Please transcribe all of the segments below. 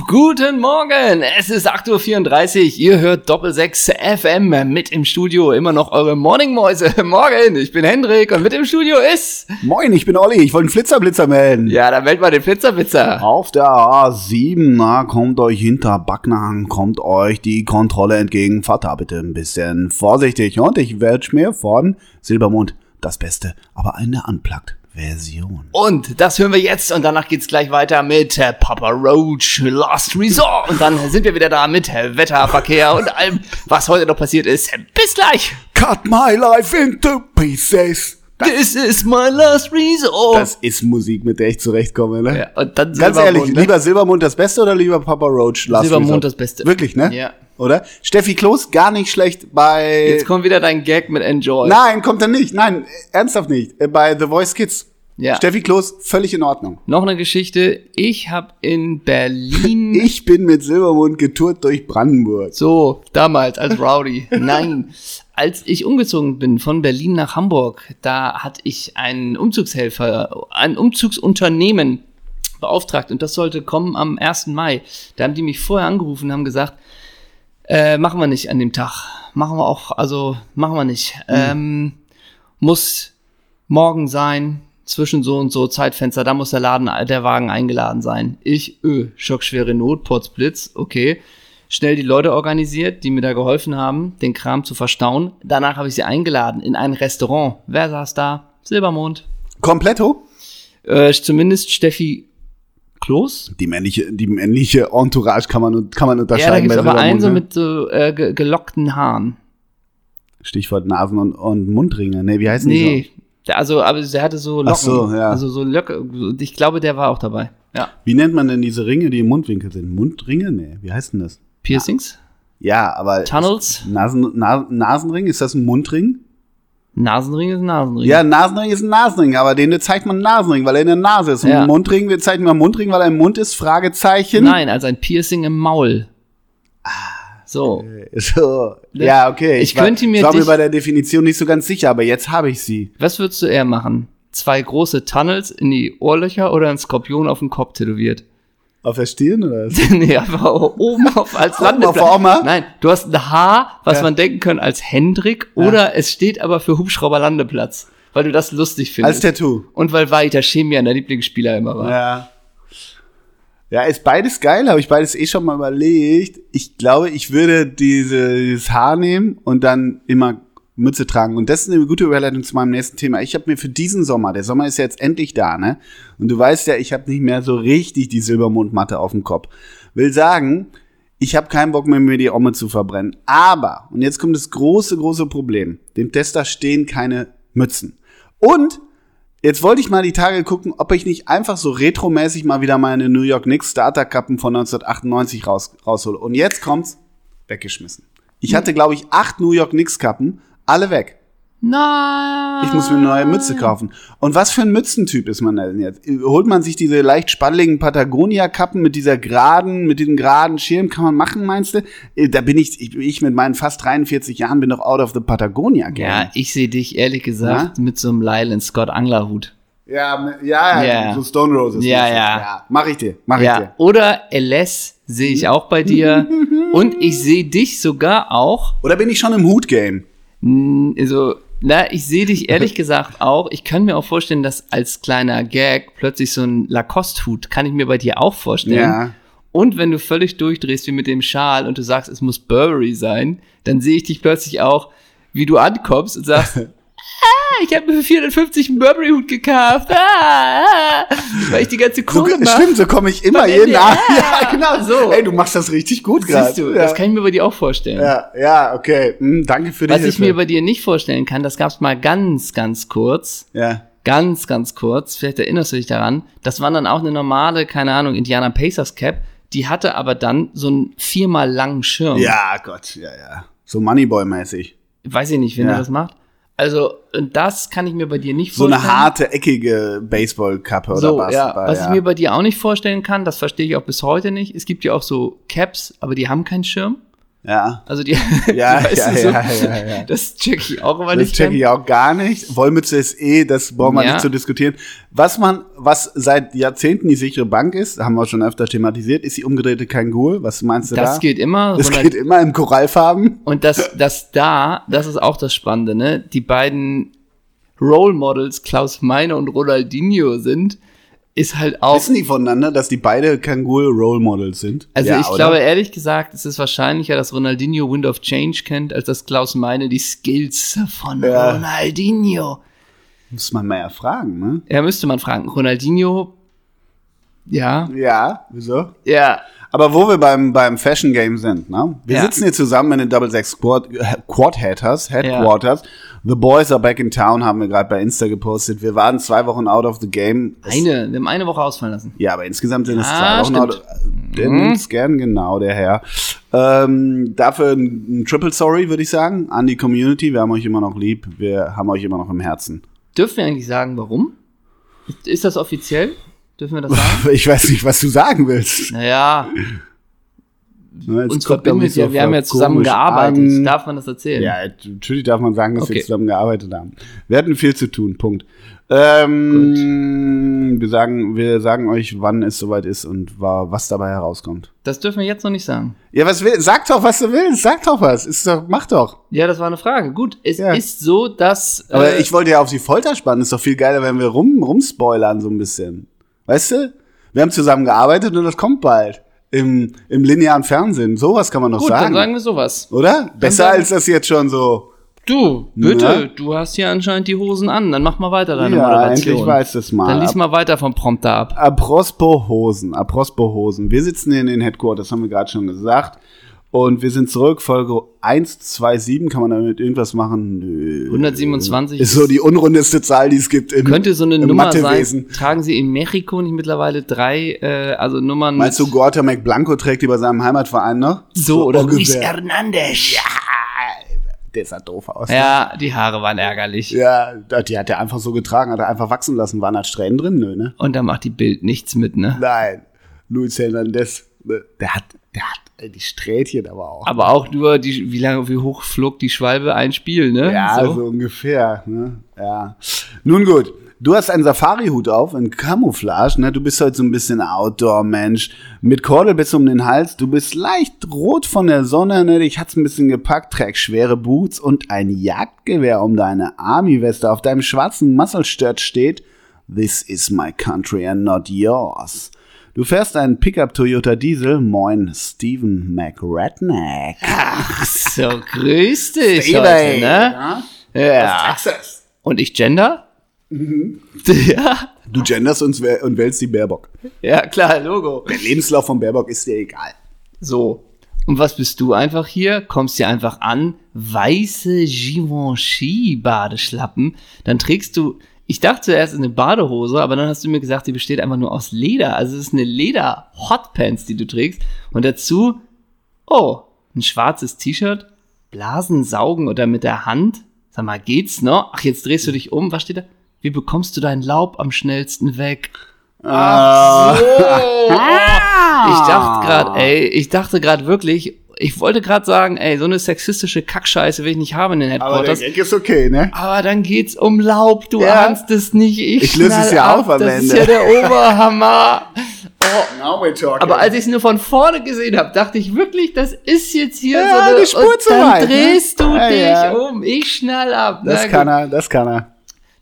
Guten Morgen, es ist 8.34 Uhr, ihr hört Doppel 6 FM mit im Studio, immer noch eure Morningmäuse. Morgen, ich bin Hendrik und mit im Studio ist... Moin, ich bin Olli, ich wollte einen Flitzerblitzer melden. Ja, dann meldet mal den Flitzerblitzer. Auf der A7, na, kommt euch hinter Backnang, kommt euch die Kontrolle entgegen. Fahrt da bitte ein bisschen vorsichtig und ich werde mir von Silbermond das Beste, aber eine unplugged Version. Und das hören wir jetzt und danach geht's gleich weiter mit äh, Papa Roach Last Resort und dann sind wir wieder da mit äh, Wetter, Verkehr und allem, was heute noch passiert ist. Bis gleich. Cut my life into pieces. This is my last resort. Das ist Musik, mit der ich zurechtkomme, ne? ja, und dann Ganz ehrlich, ne? lieber Silbermond das Beste oder lieber Papa Roach Last Silbermond Resort? das Beste. Wirklich, ne? Ja. Oder? Steffi Kloß, gar nicht schlecht bei... Jetzt kommt wieder dein Gag mit Enjoy. Nein, kommt er nicht. Nein, ernsthaft nicht. Äh, Bei The Voice Kids. Ja. Steffi Kloß, völlig in Ordnung. Noch eine Geschichte. Ich habe in Berlin Ich bin mit Silbermond getourt durch Brandenburg. so damals als Rowdy. Nein, als ich umgezogen bin von Berlin nach Hamburg, da hatte ich einen Umzugshelfer, ein Umzugsunternehmen beauftragt und das sollte kommen am 1. Mai. Da haben die mich vorher angerufen und haben gesagt, äh, machen wir nicht an dem Tag. Machen wir auch, also machen wir nicht. Ähm, muss morgen sein, zwischen so und so Zeitfenster, da muss der Laden, der Wagen eingeladen sein. Ich, öh, schockschwere Not, Potzblitz, okay. Schnell die Leute organisiert, die mir da geholfen haben, den Kram zu verstauen. Danach habe ich sie eingeladen in ein Restaurant. Wer saß da? Silbermond. Kompletto? Äh, zumindest Steffi Kloß. Die männliche, die männliche Entourage kann man, kann man Ja, da unterscheiden. bei aber einen so mit so äh, ge gelockten Haaren. Stichwort Nasen- und, und Mundringe. Nee, wie heißen die Nee, der, also, aber der hatte so Locken. Ach so, ja. Also so Löcke. Ich glaube, der war auch dabei. Ja. so? Wie nennt man denn diese Ringe, die im Mundwinkel sind? Mundringe? Nee, wie heißt denn das? Piercings? Ja, aber. Tunnels? Nasen, Na, Nasenring, ist das ein Mundring? Nasenring ist ein Nasenring. Ja, Nasenring ist ein Nasenring, aber den zeigt man Nasenring, weil er in der Nase ist. Und Ja. ein Mundring, wir zeigen mal Mundring, weil er im Mund ist, Fragezeichen. Nein, also ein Piercing im Maul. So. So, ja, okay. Ich war, könnte mir ich war mir bei der Definition nicht so ganz sicher, aber jetzt habe ich sie. Was würdest du eher machen? Zwei große Tunnels in die Ohrlöcher oder ein Skorpion auf dem Kopf tätowiert? Auf der Stirn oder was? nee, einfach oben auf als auf Landeplatz. der Oma? Nein, du hast ein Haar, was Ja. man denken könnte als Hendrik, oder es steht aber für Hubschrauberlandeplatz, weil du das lustig Als findest. Tattoo. Und weil Walter Chemian der Lieblingsspieler immer war. Ja. Ja, ist beides geil, habe ich beides eh schon mal überlegt. Ich glaube, ich würde diese, dieses Haar nehmen und dann immer Mütze tragen. Und das ist eine gute Überleitung zu meinem nächsten Thema. Ich habe mir für diesen Sommer, der Sommer ist ja jetzt endlich da, ne? Und du weißt ja, ich habe nicht mehr so richtig die Silbermondmatte auf dem Kopf. Will sagen, ich habe keinen Bock mehr, mir die Omme zu verbrennen. Aber, und jetzt kommt das große, große Problem. Dem Tester stehen keine Mützen. Und Jetzt wollte ich mal die Tage gucken, ob ich nicht einfach so retromäßig mal wieder meine New York Knicks Starterkappen von 1998 raus, raushole. Und jetzt kommt's, weggeschmissen. Ich hatte, glaube ich, acht New York Knicks Kappen, alle weg. Nein. Ich muss mir eine neue Mütze kaufen. Und was für ein Mützentyp ist man denn jetzt? Holt man sich diese leicht spalligen Patagonia-Kappen mit dieser geraden, mit diesem geraden Schirm? Kann man machen, meinst du? Äh, Da bin ich, ich, ich mit meinen fast 43 Jahren bin doch out of the Patagonia-Game. Ja, ich sehe dich ehrlich gesagt mit so einem Lylan Scott Anglerhut. Ja, ja, Ja. so Stone Roses. Ja, mäßig. ja. Mach ich dir, mach ich Ja, dir. oder LS sehe ich auch bei dir. Und ich sehe dich sogar auch, Oder bin ich schon im Hut-Game? Also, na, ich sehe dich ehrlich gesagt auch. Ich kann mir auch vorstellen, dass als kleiner Gag plötzlich so ein Lacoste-Hut, kann ich mir bei dir auch vorstellen. Ja. Und wenn du völlig durchdrehst wie mit dem Schal und du sagst, es muss Burberry sein, dann sehe ich dich plötzlich auch, wie du ankommst und sagst, ah, ich habe mir für 450 einen Burberry-Hut gekauft, ah, ah, weil ich die ganze So, Kohle mache. stimmt, so komme ich immer jeden Abend. ja. Ja, genau So. Ey, du machst das richtig gut gerade. Siehst du, ja. das kann ich mir bei dir auch vorstellen. ja, ja, okay. Hm, danke für die Was ich Hilfe. mir bei dir nicht vorstellen kann, das gab's mal ganz, ganz kurz, ja. ganz, ganz kurz, vielleicht erinnerst du dich daran, das war dann auch eine normale, keine Ahnung, Indiana Pacers Cap, die hatte aber dann so einen viermal langen Schirm. ja, Gott, ja, ja. So Moneyboy-mäßig. Weiß ich nicht, wen Ja. das macht. Also, und das kann ich mir bei dir nicht So vorstellen. eine harte, eckige Baseballkappe oder so, Basketball. ja. Was ja. ich mir bei dir auch nicht vorstellen kann, das verstehe ich auch bis heute nicht. Es gibt ja auch so Caps, aber die haben keinen Schirm. Ja. Also die, Ja, weißt ja, du, so, ja, ja, ja. das check ich auch immer Das nicht. checke ich auch gar nicht. Wollmütze ist eh, das brauchen wir Ja. nicht zu diskutieren. Was man, was seit Jahrzehnten die sichere Bank ist, haben wir schon öfter thematisiert, ist die umgedrehte Kangol. Was meinst du das da? geht immer. das geht immer in Korallfarben. Und das, das da, das ist auch das Spannende, ne? Die beiden Role Models, Klaus Meine und Ronaldinho sind, ist halt auch. Wissen die voneinander, dass die beide Kangol Role Models sind? Also Ja, ich oder? glaube ehrlich gesagt, es ist wahrscheinlicher, dass Ronaldinho Wind of Change kennt, als dass Klaus Meine die Skills von Ja. Ronaldinho. Muss man mal ja fragen, ne? Ja, müsste man fragen. Ronaldinho, ja, Ja, wieso? ja, Aber wo wir beim, beim Fashion Game sind, ne? Wir Ja. sitzen hier zusammen in den Double Six Squad, äh, Quad Headers, Headquarters. The Boys are back in town, haben wir gerade bei Insta gepostet. Wir waren zwei Wochen out of the game. Es- eine, wir haben eine Woche ausfallen lassen. Ja, aber insgesamt sind es Ah, zwei Wochen stimmt. out. Der nimmt's gern, genau, der Herr. Ähm, dafür ein, ein Triple Sorry, würde ich sagen, an die Community. Wir haben euch immer noch lieb. Wir haben euch immer noch im Herzen. Dürfen wir eigentlich sagen, warum? Ist das offiziell? Dürfen wir das sagen? Ich weiß nicht, was du sagen willst. naja, Ne, uns er verbindet ja, wir haben ja zusammen gearbeitet. an. Darf man das erzählen? Ja, natürlich darf man sagen, dass wir Okay. zusammen gearbeitet haben. Wir hatten viel zu tun, Punkt. Ähm, wir sagen, wir sagen euch, wann es soweit ist und wa- was dabei herauskommt. Das dürfen wir jetzt noch nicht sagen. Ja, was will, sag doch, was du willst, sag doch was. Ist doch, mach doch. Ja, das war eine Frage. Gut, es Ja. ist so, dass. Aber äh, ich wollte ja auf die Folter spannen. Ist doch viel geiler, wenn wir rum, rumspoilern so ein bisschen. Weißt du? Wir haben zusammen gearbeitet und das kommt bald. Im, im linearen Fernsehen. Sowas kann man doch gut, sagen. dann sagen wir sowas. Oder? Besser als das jetzt schon so. Du, bitte, Ja. du hast hier anscheinend die Hosen an. Dann mach mal weiter deine Ja, Moderation. endlich weiß das mal. Dann lies mal weiter vom Prompter ab. Apropos Hosen, apropos Hosen. Wir sitzen hier in den Headquarters, haben wir gerade schon gesagt. Und wir sind zurück, Folge 127. Kann man damit irgendwas machen? Nö. 127 Ist so die unrundeste Zahl, die es gibt im, könnte so eine Nummer sein. Tragen sie in Mexiko nicht mittlerweile drei, äh, also Nummern Meinst du, Gorta McBlanco trägt die bei seinem Heimatverein noch? so oder Luis ungefähr. Hernandez? Ja. Der sah doof aus. ja, die Haare waren ärgerlich. Ja, die hat er einfach so getragen, hat er einfach wachsen lassen. Waren da Strähnen drin? Nö, ne? Und da macht die Bild nichts mit, ne? Nein. Luis Hernandez, ne, der hat, der hat die Strähnchen aber auch. Aber auch nur, die, wie lange, wie hoch flog die Schwalbe ein Spiel, ne? Ja, so, ungefähr. Ne? Ja. Nun gut, du hast einen Safari-Hut auf, in Camouflage. Ne? Du bist heute so ein bisschen Outdoor-Mensch. Mit Kordel bis um den Hals. Du bist leicht rot von der Sonne. Ne? Dich hat's ein bisschen gepackt. Trägst schwere Boots und ein Jagdgewehr um deine Army-Weste. Auf deinem schwarzen Muscle-Shirt steht This is my country and not yours. Du fährst einen Pickup Toyota Diesel. Moin, Steven McRedneck. Ach so, grüß dich Steven, heute, ne? Ja. Texas. Und ich gender? Mhm. Ja. Du genderst uns und wählst die Baerbock. Ja, klar, Logo. Der Lebenslauf von Baerbock ist dir egal. So. Und was bist du einfach hier? Kommst hier einfach an, weiße Givenchy-Badeschlappen. Dann trägst du, ich dachte zuerst eine Badehose, aber dann hast du mir gesagt, die besteht einfach nur aus Leder. Also es ist eine Leder-Hotpants, die du trägst. Und dazu, oh, ein schwarzes T-Shirt, Blasen saugen oder mit der Hand. Sag mal, geht's noch? Ach, jetzt drehst du dich um. Was steht da? Wie bekommst du dein Laub am schnellsten weg? Ah. So. Ich dachte gerade, ey, ich dachte gerade wirklich, ich wollte gerade sagen, ey, so eine sexistische Kackscheiße will ich nicht haben in den Aber der Headquarters. Gag ist okay, ne? Aber dann geht's um Laub, du Ja. ahnst es nicht. Ich, Ich löse es ja ab. auf am das Ende. ist ja der Oberhammer. Oh, Now we're talking. aber als ich es nur von vorne gesehen habe, dachte ich wirklich, das ist jetzt hier Ja, so eine, eine Spur und zu dann weit, ne? drehst du Ja, dich ja. um. Ich schnall ab. das Na kann gut. er, das kann er.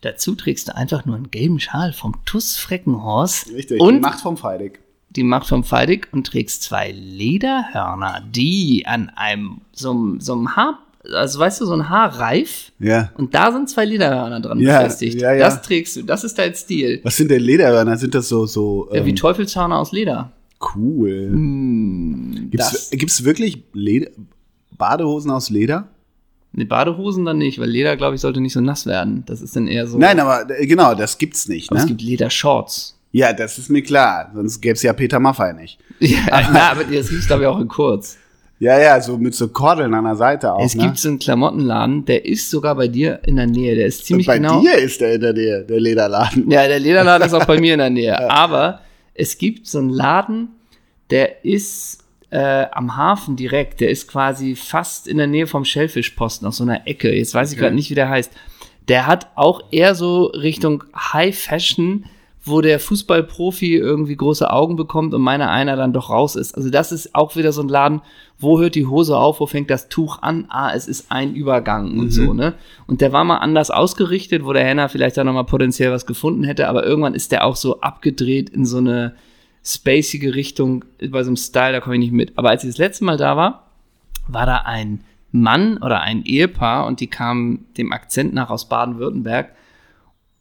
Dazu trägst du einfach nur einen gelben Schal vom TUS Freckenhorst. Richtig. Und die Macht vom Feidig. Die Macht vom Feidig und trägst zwei Lederhörner, die an einem, so, einem- so einem Haar, also weißt du, so ein Haarreif. Ja. Und da sind zwei Lederhörner dran Ja, befestigt. ja, ja. Das trägst du, das ist dein Stil. Was sind denn Lederhörner? Sind das so, so Ja, wie ähm, Teufelshörner aus Leder. cool? Hm, Gibt's, gibt's wirklich Leder, Badehosen aus Leder? Ne, Badehosen dann nicht, weil Leder, glaube ich, sollte nicht so nass werden. Das ist dann eher so. Nein, aber äh, genau, das gibt's nicht, aber es ne? gibt Ledershorts. Ja, das ist mir klar. Sonst gäb's ja Peter Maffei nicht. Ja, na, aber das gibt's, glaube ich, auch in kurz. Ja, ja, so mit so Kordeln an der Seite auch. es ne? gibt so einen Klamottenladen, der ist sogar bei dir in der Nähe. Der ist ziemlich Bei genau. dir ist der in der Nähe, der Lederladen. Ja, der Lederladen ist auch bei mir in der Nähe. Aber es gibt so einen Laden, der ist, äh, am Hafen direkt, der ist quasi fast in der Nähe vom Schellfischposten, auf so einer Ecke. Jetzt weiß ich Okay. gerade nicht, wie der heißt. Der hat auch eher so Richtung High Fashion, wo der Fußballprofi irgendwie große Augen bekommt und meiner einer dann doch raus ist. Also das ist auch wieder so ein Laden, wo hört die Hose auf, wo fängt das Tuch an? Ah, es ist ein Übergang und so, ne? Und der war mal anders ausgerichtet, wo der Henner vielleicht da nochmal potenziell was gefunden hätte, aber irgendwann ist der auch so abgedreht in so eine spacige Richtung bei so einem Style, da komme ich nicht mit. Aber als ich das letzte Mal da war, war da ein Mann oder ein Ehepaar und die kamen dem Akzent nach aus Baden-Württemberg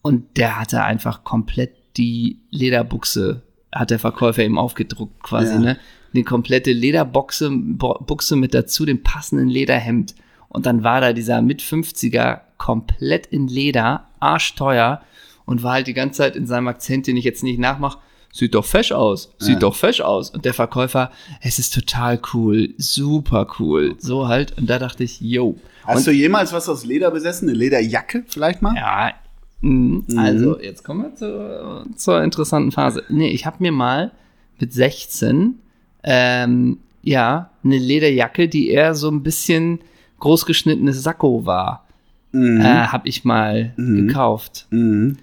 und der hatte einfach komplett die Lederbuchse, hat der Verkäufer ihm aufgedruckt quasi, Ja. ne? Die komplette Lederbuchse Buchse mit dazu, dem passenden Lederhemd. Und dann war da dieser mit 50er komplett in Leder, arschteuer und war halt die ganze Zeit in seinem Akzent, den ich jetzt nicht nachmache, sieht doch fesch aus, sieht Ja. doch fesch aus. Und der Verkäufer, es ist total cool, super cool. So halt. Und da dachte ich, yo. Hast und, du jemals was aus Leder besessen? Eine Lederjacke vielleicht mal? ja, also jetzt kommen wir zur, zur interessanten Phase. Nee, ich habe mir mal mit 16 ähm, ja eine Lederjacke, die eher so ein bisschen großgeschnittenes Sakko war, Mhm. äh, habe ich mal gekauft. Mhm.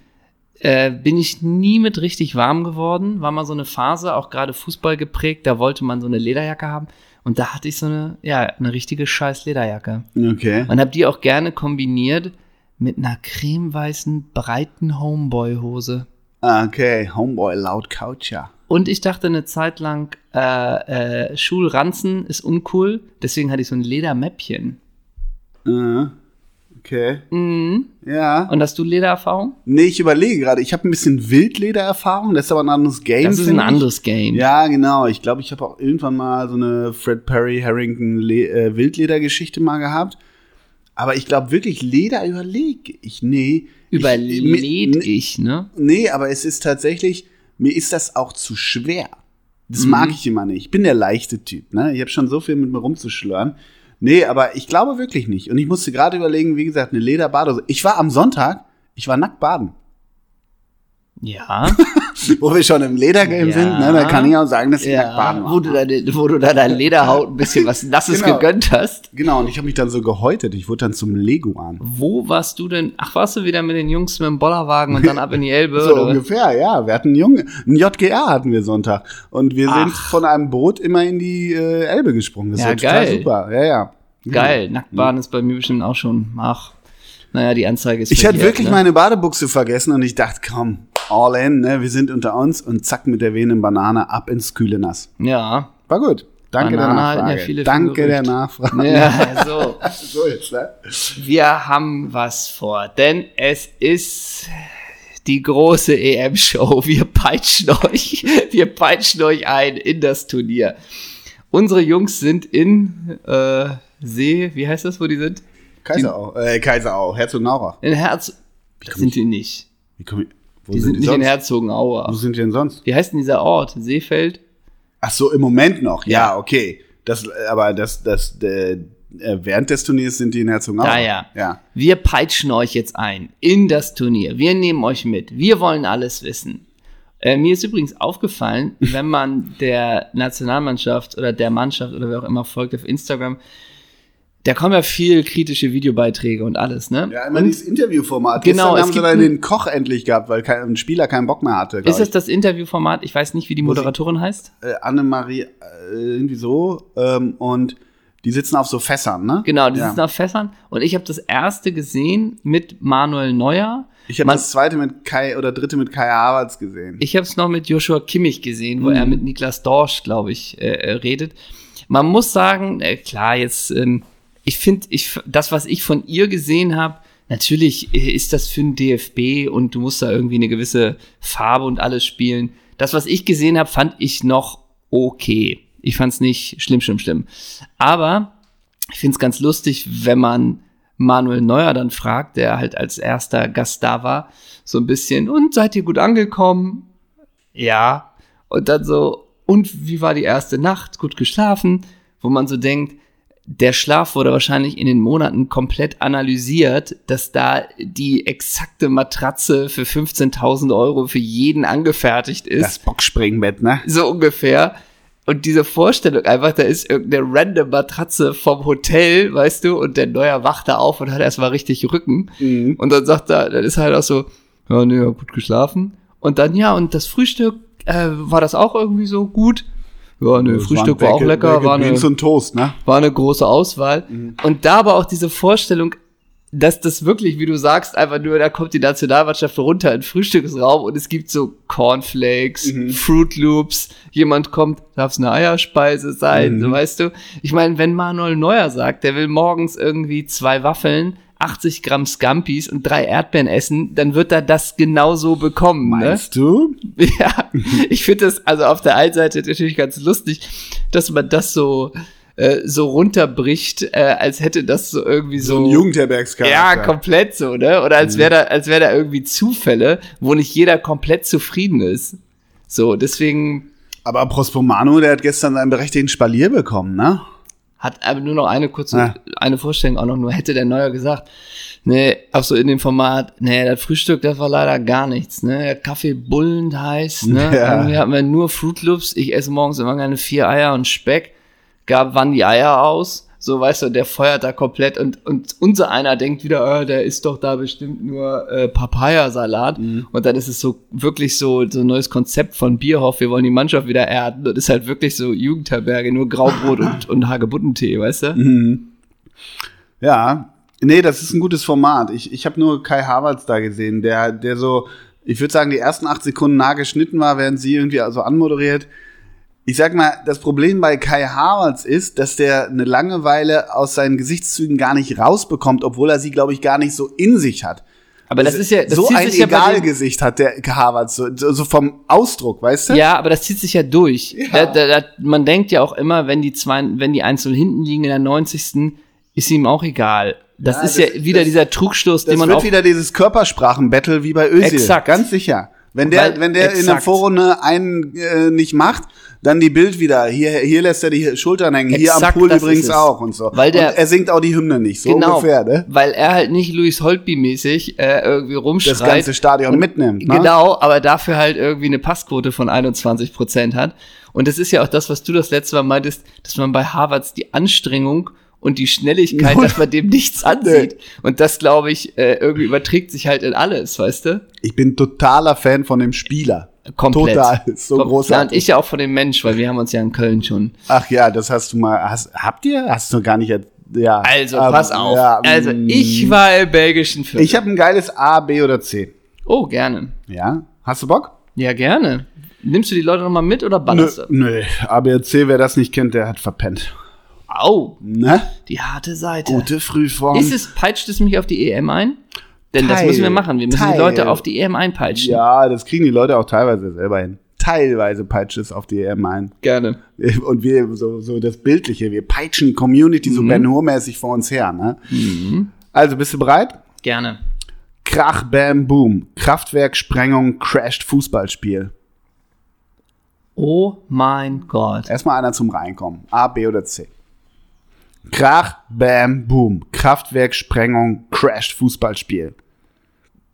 Äh, bin ich nie mit richtig warm geworden. War mal so eine Phase, auch gerade Fußball geprägt, da wollte man so eine Lederjacke haben. Und da hatte ich so eine, ja, eine richtige scheiß Lederjacke. Okay. Und habe die auch gerne kombiniert mit einer cremeweißen, breiten Homeboy-Hose. Ah, Okay, Homeboy Loud Coucher. Und ich dachte eine Zeit lang, äh, äh, Schulranzen ist uncool, deswegen hatte ich so ein Ledermäppchen. Äh, Okay. Mhm. Ja. Und hast du Ledererfahrung? Nee, ich überlege gerade. Ich habe ein bisschen Wildledererfahrung. Das ist aber ein anderes Game. Das ist ein anderes Game. Ja, genau. Ich glaube, ich habe auch irgendwann mal so eine Fred Perry Harrington Le äh, Wildledergeschichte mal gehabt. Aber ich glaube wirklich, Leder überlege ich. Nee. Überlädt ich, ich, ne? Nee, aber es ist tatsächlich, mir ist das auch zu schwer. Das Mhm. mag ich immer nicht. Ich bin der leichte Typ, ne? Ich habe schon so viel mit mir rumzuschlören. Nee, aber ich glaube wirklich nicht. Und ich musste gerade überlegen, wie gesagt, eine Lederbadehose. Ich war am Sonntag, ich war nackt baden. Ja. Wo wir schon im Ledergame Ja. sind, ne? Da kann ich auch sagen, dass ich ja. baden war. Wo du, deine, wo du deiner Lederhaut ein bisschen was Nasses Genau. gegönnt hast. Genau, und ich habe mich dann so gehäutet. Ich wurde dann zum Leguan. Wo warst du denn? Ach, warst du wieder mit den Jungs mit dem Bollerwagen und dann ab in die Elbe? So oder? ungefähr, ja. Wir hatten einen Jungen, ein JGR hatten wir Sonntag. Und wir sind Ach. von einem Boot immer in die äh, Elbe gesprungen. Das Ja, war total geil. super. Ja, ja. Geil. Nacktbaden ist bei mir bestimmt auch schon. Ach, naja, die Anzeige ist Ich hatte wirklich ne? meine Badebuchse vergessen und ich dachte, komm, all in, ne? Wir sind unter uns und zack mit der wehenden Banane ab ins kühle Nass. Ja. War gut. Danke Banane der halten ja Nachfrage. viele Danke der Nachfrage. Ja, so. So jetzt, ne? Wir haben was vor, denn es ist die große EM-Show. Wir peitschen euch, wir peitschen euch ein in das Turnier. Unsere Jungs sind in äh, See, wie heißt das, wo die sind? Kaiserau, äh, Kaiserau, Herzogenaurach. In Herz. Das sind die nicht. Ich, wo Die sind sind die nicht in sonst? Wo Herzogenaurach. sind die denn sonst? Wie heißt denn dieser Ort? Seefeld? Ach so, im Moment noch. Ja, Ja. okay. Das, aber das, das, äh, während des Turniers sind die in Herzogenaurach. Ja, ja. Ja. Wir peitschen euch jetzt ein in das Turnier. Wir nehmen euch mit. Wir wollen alles wissen. Äh, mir ist übrigens aufgefallen, wenn man der Nationalmannschaft oder der Mannschaft oder wer auch immer folgt auf Instagram, da kommen ja viel kritische Videobeiträge und alles, ne? Ja, immer und dieses Interviewformat. Genau, Gestern es haben sie gibt dann den Koch endlich gehabt, weil kein, ein Spieler keinen Bock mehr hatte. ist das ich. das Interviewformat? Ich weiß nicht, wie die Moderatorin heißt. äh, Annemarie, äh, irgendwie so. Ähm, und die sitzen auf so Fässern, ne? Genau, die ja. sitzen auf Fässern. Und ich habe das erste gesehen mit Manuel Neuer. Ich habe das zweite mit Kai oder dritte mit Kai Havertz gesehen. Ich habe es noch mit Joshua Kimmich gesehen, wo Mhm. er mit Niklas Dorsch, glaube ich, äh, äh, redet. Man muss sagen, äh, klar, jetzt, ähm, ich finde, ich, das, was ich von ihr gesehen habe, natürlich äh, ist das für den DFB und du musst da irgendwie eine gewisse Farbe und alles spielen. Das, was ich gesehen habe, fand ich noch okay. Ich fand es nicht schlimm, schlimm, schlimm. Aber ich finde es ganz lustig, wenn man Manuel Neuer dann fragt, der halt als erster Gast da war, so ein bisschen, und seid ihr gut angekommen? Ja. Und dann so, und wie war die erste Nacht? Gut geschlafen? Wo man so denkt, der Schlaf wurde wahrscheinlich in den Monaten komplett analysiert, dass da die exakte Matratze für 15.000 Euro für jeden angefertigt ist. Das Boxspringbett, ne? So ungefähr. Und diese Vorstellung einfach, da ist irgendeine random Matratze vom Hotel, weißt du, und der Neuer wacht da auf und hat erstmal richtig Rücken. Mhm. Und dann sagt er, dann ist halt auch so, ja, nee, gut geschlafen. Und dann, ja, und das Frühstück, äh, war das auch irgendwie so gut? Ja, Das Frühstück war auch lecker, war eine, Toast, ne? war eine große Auswahl. Und da aber auch diese Vorstellung, dass das wirklich, wie du sagst, einfach nur, da kommt die Nationalmannschaft runter in den Frühstücksraum und es gibt so Cornflakes, Fruit Loops, jemand kommt, darf es eine Eierspeise sein, so weißt du. Ich meine, wenn Manuel Neuer sagt, der will morgens irgendwie zwei Waffeln, 80 Gramm Scampis und drei Erdbeeren essen, dann wird er das genauso bekommen. Ne? Meinst du? Ja, ich finde das also auf der einen Seite natürlich ganz lustig, dass man das so äh, so runterbricht, äh, als hätte das so irgendwie so, So ein Jugendherbergscharakter. ja komplett so, ne? Oder als wäre da als wäre da irgendwie Zufälle, wo nicht jeder komplett zufrieden ist. So, deswegen Aber Prospomano, der hat gestern seinen berechtigten Spalier bekommen, ne? Hat aber nur noch eine kurze Ja. eine Vorstellung auch noch nur hätte der Neuer gesagt, nee, auch so in dem Format, nee, das Frühstück, das war leider gar nichts, ne? Der Kaffee bullend heiß, ne? Ja. Irgendwie hatten wir nur Fruit Loops, ich esse morgens immer gerne vier Eier und Speck, gab wann die Eier aus, so weißt du, der feuert da komplett und und unser einer denkt wieder, äh, der isst doch da bestimmt nur äh, Papayasalat und dann ist es so wirklich so so ein neues Konzept von Bierhoff, wir wollen die Mannschaft wieder erden und ist halt wirklich so Jugendherberge, nur Graubrot und und Hagebuttentee, weißt du? Ja, nee, das ist ein gutes Format. Ich, ich habe nur Kai Havertz da gesehen, der, der so, ich würde sagen, die ersten acht Sekunden nah geschnitten war, während sie irgendwie also anmoderiert. Ich sag mal, das Problem bei Kai Havertz ist, dass der eine Langeweile aus seinen Gesichtszügen gar nicht rausbekommt, obwohl er sie, glaube ich, gar nicht so in sich hat. Aber das ist ja das so zieht ein sich ja Egalgesicht hat der Havertz, so, so vom Ausdruck, weißt du? Ja, aber das zieht sich ja durch. Ja. Da, da, da, man denkt ja auch immer, wenn die zwei, wenn die einzeln hinten liegen in der 90. ist ihm auch egal. Das Ja, ist das- ja wieder das- dieser Trugstoß, Das den man wird auch wieder dieses Körpersprachen-Battle wie bei Özil. Exakt. Ganz sicher. Wenn der, Weil- wenn der in der exakt. Vorrunde einen äh, nicht macht, dann die Bild wieder. Hier, hier lässt er die Schultern hängen. hier am Exakt, Pool übrigens auch und so. Weil der- und er singt auch die Hymne nicht. So genau, ungefähr, ne? weil er halt nicht Louis Holtby-mäßig äh, irgendwie rumschreit. Das ganze Stadion mitnimmt. Ne? Genau, aber dafür halt irgendwie eine Passquote von 21 Prozent hat. Und das ist ja auch das, was du das letzte Mal meintest, dass man bei Harvards die Anstrengung und die Schnelligkeit, dass man dem nichts ansieht. Und das, glaube ich, äh, irgendwie überträgt sich halt in alles, weißt du? Ich bin totaler Fan von dem Spieler. Komplett. Total. So Kom- Ja, und großartig. ich ja auch von dem Mensch, weil wir haben uns ja in Köln schon. Ach ja, das hast du mal. Hast, habt ihr? Hast du gar nicht. Ja. Also, aber- pass auf. ja, also, mm. ich war im belgischen Viertel. Ich habe ein geiles A, B oder C. oh, gerne. Ja. Hast du Bock? Ja, gerne. Nimmst du die Leute nochmal mit oder ballerst du? nö. A, B oder C, wer das nicht kennt, der hat verpennt. Au, Ne? die harte Seite. Gute Frühform. Ist es, peitscht es mich auf die EM ein? Denn das Teil, müssen wir machen. Wir müssen Teil. die Leute auf die EM einpeitschen. Ja, das kriegen die Leute auch teilweise selber hin. Teilweise peitscht es auf die EM ein. Gerne. Und wir, so, so das Bildliche, wir peitschen die Community Mhm. so Ben Hur-mäßig vor uns her. Ne? Also, bist du bereit? Gerne. Krach, Bam, Boom. Kraftwerk, Sprengung, crasht Fußballspiel. Oh mein Gott. Erstmal einer zum Reinkommen. A, B oder C. Krach, Bam, Boom. Kraftwerk, Sprengung, crasht Fußballspiel.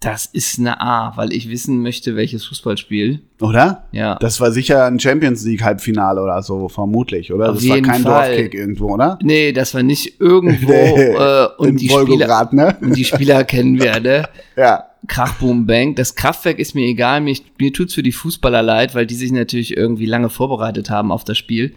Das ist eine A, weil ich wissen möchte, welches Fußballspiel. Oder? Ja. Das war sicher ein Champions League Halbfinale oder so, vermutlich, oder? Auf das war kein Fall. Dorfkick irgendwo, oder? Nee, das war nicht irgendwo. äh, und, die Spieler, ne? und die Spieler kennen wir, ne? Ja. Krach, Boom, Bang. Das Kraftwerk ist mir egal. Mir, mir tut's für die Fußballer leid, weil die sich natürlich irgendwie lange vorbereitet haben auf das Spiel.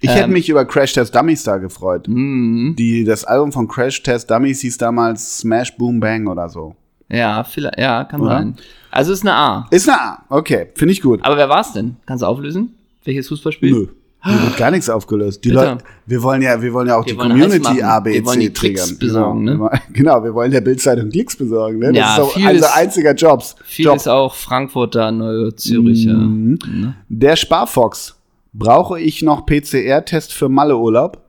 Ich Ähm. hätte mich über Crash Test Dummies da gefreut. Mhm. Die, das Album von Crash Test Dummies hieß damals Smash Boom Bang oder so. Ja, vielleicht, ja, kann Oder? sein. Also ist eine A. Ist eine A. Okay, finde ich gut. Aber wer war's denn? Kannst du auflösen? Welches Fußballspiel? Nö. Hier wird gar nichts aufgelöst. Die Bitte. Leute, wir wollen ja, wir wollen ja auch Wir die Community machen. A, B, Wir wollen die Klicks triggern. besorgen, genau. ne? Wir wollen- Genau, wir wollen der Bildzeitung Klicks besorgen, ne? Das Ja, ist unser einziger Jobs. Viel Job. ist auch Frankfurter, Neue Züricher. Mhm. Ne? Der Sparfox. Brauche ich noch PCR-Test für Malleurlaub?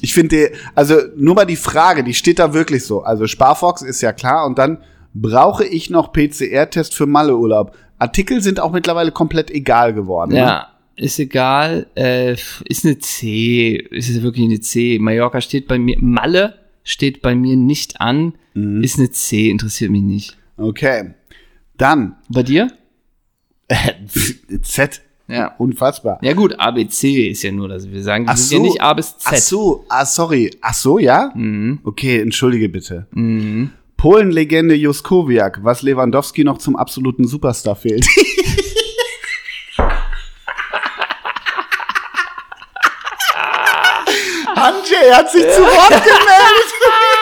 Ich finde, also nur mal die Frage, die steht da wirklich so. Also Sparfox ist ja klar und dann brauche ich noch PCR-Test für Malleurlaub. Artikel sind auch mittlerweile komplett egal geworden. Ne? Ja, ist egal. Äh, ist eine C. Ist wirklich eine C. Mallorca steht bei mir. Malle steht bei mir nicht an. Mhm. Ist eine C. Interessiert mich nicht. Okay. Dann Bei dir? Z. Ja. Unfassbar. Ja gut, ABC ist ja nur, dass wir sagen, wir Ach sind so. ja nicht A bis Z. Ach so, ah, sorry. Ach so, ja? Mhm. Okay, entschuldige bitte. Polen-Legende Juskowiak, was Lewandowski noch zum absoluten Superstar fehlt. Hanjay hat sich zu Wort gemeldet.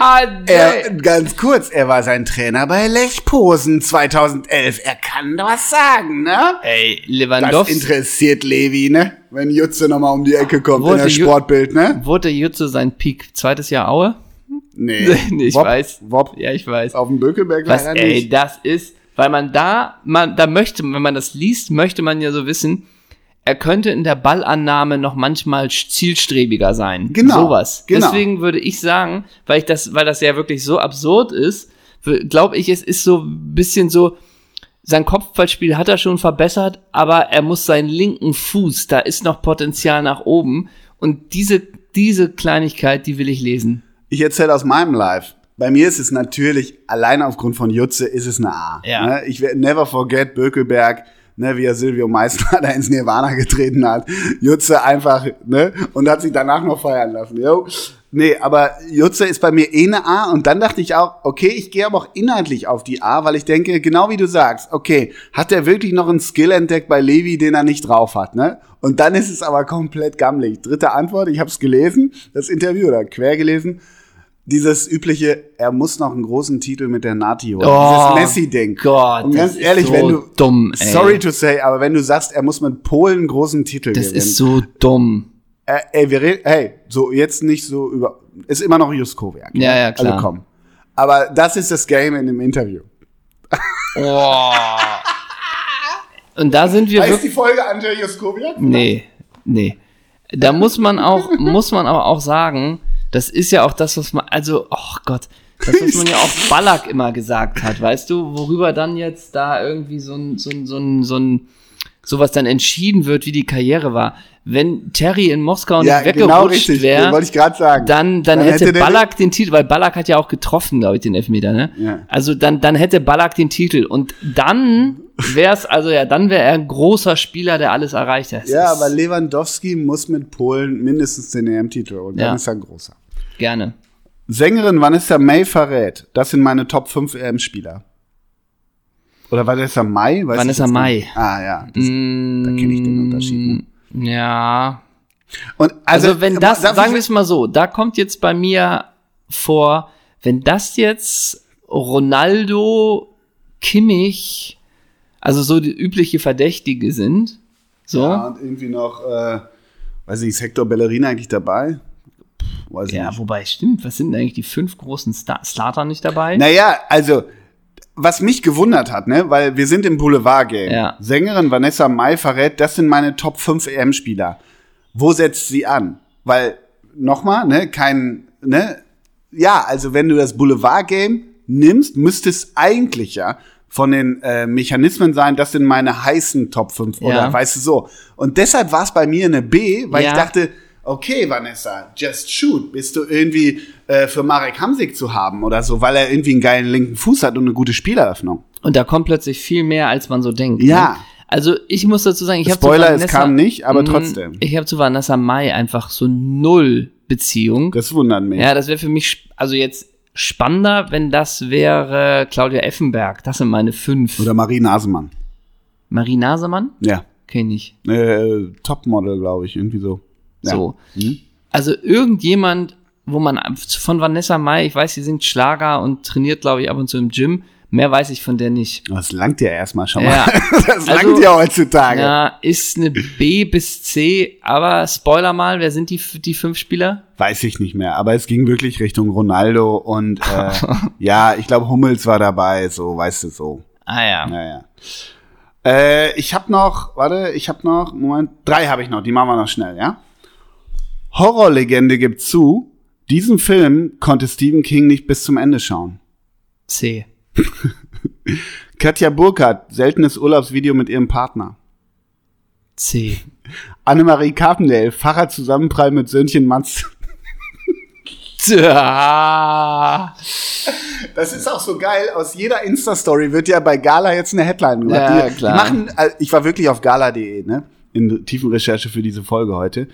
Ah, Er, ganz kurz, er war sein Trainer bei Lech Posen 2011. Er kann was sagen, ne? Ey, Das Lewandowski. interessiert Levi, ne? Wenn Jutze nochmal um die Ecke kommt Wurde in der Sportbild, ne? Wurde Jutze sein Peak zweites Jahr Aue? Nee, nee, ich Wop, weiß. Wop, Ja, ich weiß. auf dem Bökelberg Was, leider ey, nicht. das ist, weil man da, man, da möchte, wenn man das liest, möchte man ja so wissen, er könnte in der Ballannahme noch manchmal zielstrebiger sein. Genau, Sowas. genau. Deswegen würde ich sagen, weil ich das, weil das ja wirklich so absurd ist, glaube ich, es ist so ein bisschen so, sein Kopfballspiel hat er schon verbessert, aber er muss seinen linken Fuß, da ist noch Potenzial nach oben. Und diese, diese Kleinigkeit, die will ich lesen. Ich erzähle aus meinem Live. Bei mir ist es natürlich, allein aufgrund von Jutze, ist es eine A. Ja. Ne? Ich werde never forget Bökelberg, ne, wie er Silvio Meissner da ins Nirvana getreten hat. Jutze einfach, ne, und hat sich danach noch feiern lassen. Jo. Nee, aber Jutze ist bei mir eh eine A und dann dachte ich auch, okay, ich gehe aber auch inhaltlich auf die A, weil ich denke, genau wie du sagst, okay, hat er wirklich noch einen Skill entdeckt bei Levi, den er nicht drauf hat, ne? Und dann ist es aber komplett gammelig. Dritte Antwort, ich habe es gelesen, das Interview oder quer gelesen. Dieses übliche, er muss noch einen großen Titel mit der Nati holen. Oh, Dieses Messi-Ding. Gott, Und ganz das ist ehrlich, so wenn du, dumm, ey. sorry to say, aber wenn du sagst, er muss mit Polen einen großen Titel Das gewinnen. ist so dumm. Äh, ey, wir reden, hey, so jetzt nicht so über, ist immer noch Juskowiak. Ja, ja, klar. Also komm. Aber das ist das Game in dem Interview. Oh. Und da sind wir Heißt die Folge Andrzej Juskowiak? Nee, nee. Da muss man auch, muss man aber auch sagen, das ist ja auch das, was man, also, oh Gott, das, was man ja auch Ballack immer gesagt hat, weißt du, worüber dann jetzt da irgendwie so ein, so ein, so ein, so ein, sowas dann entschieden wird, wie die Karriere war. Wenn Terry in Moskau Ja, nicht genau weggerutscht wäre, Wollte ich gerade sagen. dann, dann, Dann hätte, hätte Ballack den Titel, weil Ballack hat ja auch getroffen, glaube ich, den Elfmeter, ne? Ja. Also dann, dann hätte Ballack den Titel und dann wäre es, also ja, dann wäre er ein großer Spieler, der alles erreicht hat. Ja, aber Lewandowski muss mit Polen mindestens den EM-Titel und dann Ja. ist er ein großer. Gerne. Sängerin Vanessa May verrät, das sind meine Top 5 EM-Spieler. Oder Vanessa May? Weiß Vanessa May. nicht. Ah, ja. Das, da kenne ich den Unterschied. Ne? Ja. Und Also, wenn das, darf sagen wir es mal so, da kommt jetzt bei mir vor, wenn das jetzt Ronaldo, Kimmich, also so die übliche Verdächtige sind, so, Ja, und irgendwie noch, äh, weiß ich, ist Hector Bellerin eigentlich dabei? Weiß ich nicht. wobei stimmt, was sind denn eigentlich die fünf großen Stars? Slatan nicht dabei? Naja, also, was mich gewundert hat, ne, weil wir sind im Boulevard-Game. Ja. Sängerin Vanessa Mai verrät, das sind meine Top 5 EM-Spieler. Wo setzt sie an? Weil, nochmal, ne, kein, ne, ja, also wenn du das Boulevard-Game nimmst, müsste es eigentlich ja von den äh, Mechanismen sein, das sind meine heißen Top 5 oder Ja. weißt du so. Und deshalb war es bei mir eine B, weil Ja. ich dachte, okay, Vanessa, just shoot. Bist du irgendwie äh, für Marek Hamsik zu haben oder so, weil er irgendwie einen geilen linken Fuß hat und eine gute Spieleröffnung. Und da kommt plötzlich viel mehr, als man so denkt. Ja. Ne? Also ich muss dazu sagen, ich habe Spoiler, es kam nicht, aber trotzdem. Ich habe zu Vanessa Mai einfach so null Beziehung. Das wundert mich. Ja, das wäre für mich, also jetzt spannender, wenn das wäre Claudia Effenberg. Das sind meine fünf. Oder Marie Nasemann. Marie Nasemann? Ja. Kenn ich. Äh, Topmodel, glaube ich, irgendwie so. Ja. So. Hm? Also irgendjemand, wo man von Vanessa Mai, ich weiß, sie singt Schlager und trainiert, glaube ich, ab und zu im Gym. Mehr weiß ich von der nicht. Das langt ja erstmal schon Ja. mal. Das Also, langt ja heutzutage. Ja, ist eine B bis C, aber Spoiler mal, wer sind die, die fünf Spieler? Weiß ich nicht mehr, aber es ging wirklich Richtung Ronaldo und äh, ja, ich glaube Hummels war dabei, so, weißt du, so. Ah ja. Naja. Äh, ich habe noch, warte, ich habe noch, Moment, drei habe ich noch, die machen wir noch schnell, ja? Horrorlegende gibt zu, diesen Film konnte Stephen King nicht bis zum Ende schauen. C. Katja Burkhardt, seltenes Urlaubsvideo mit ihrem Partner. C. Annemarie Carpendale, Fahrradzusammenprall mit Söhnchen Mats. Tja. Das ist auch so geil. Aus jeder Insta-Story wird ja bei Gala jetzt eine Headline gemacht. Ja, die, klar. Die machen, also ich war wirklich auf gala.de, ne? In tiefen Recherche für diese Folge heute.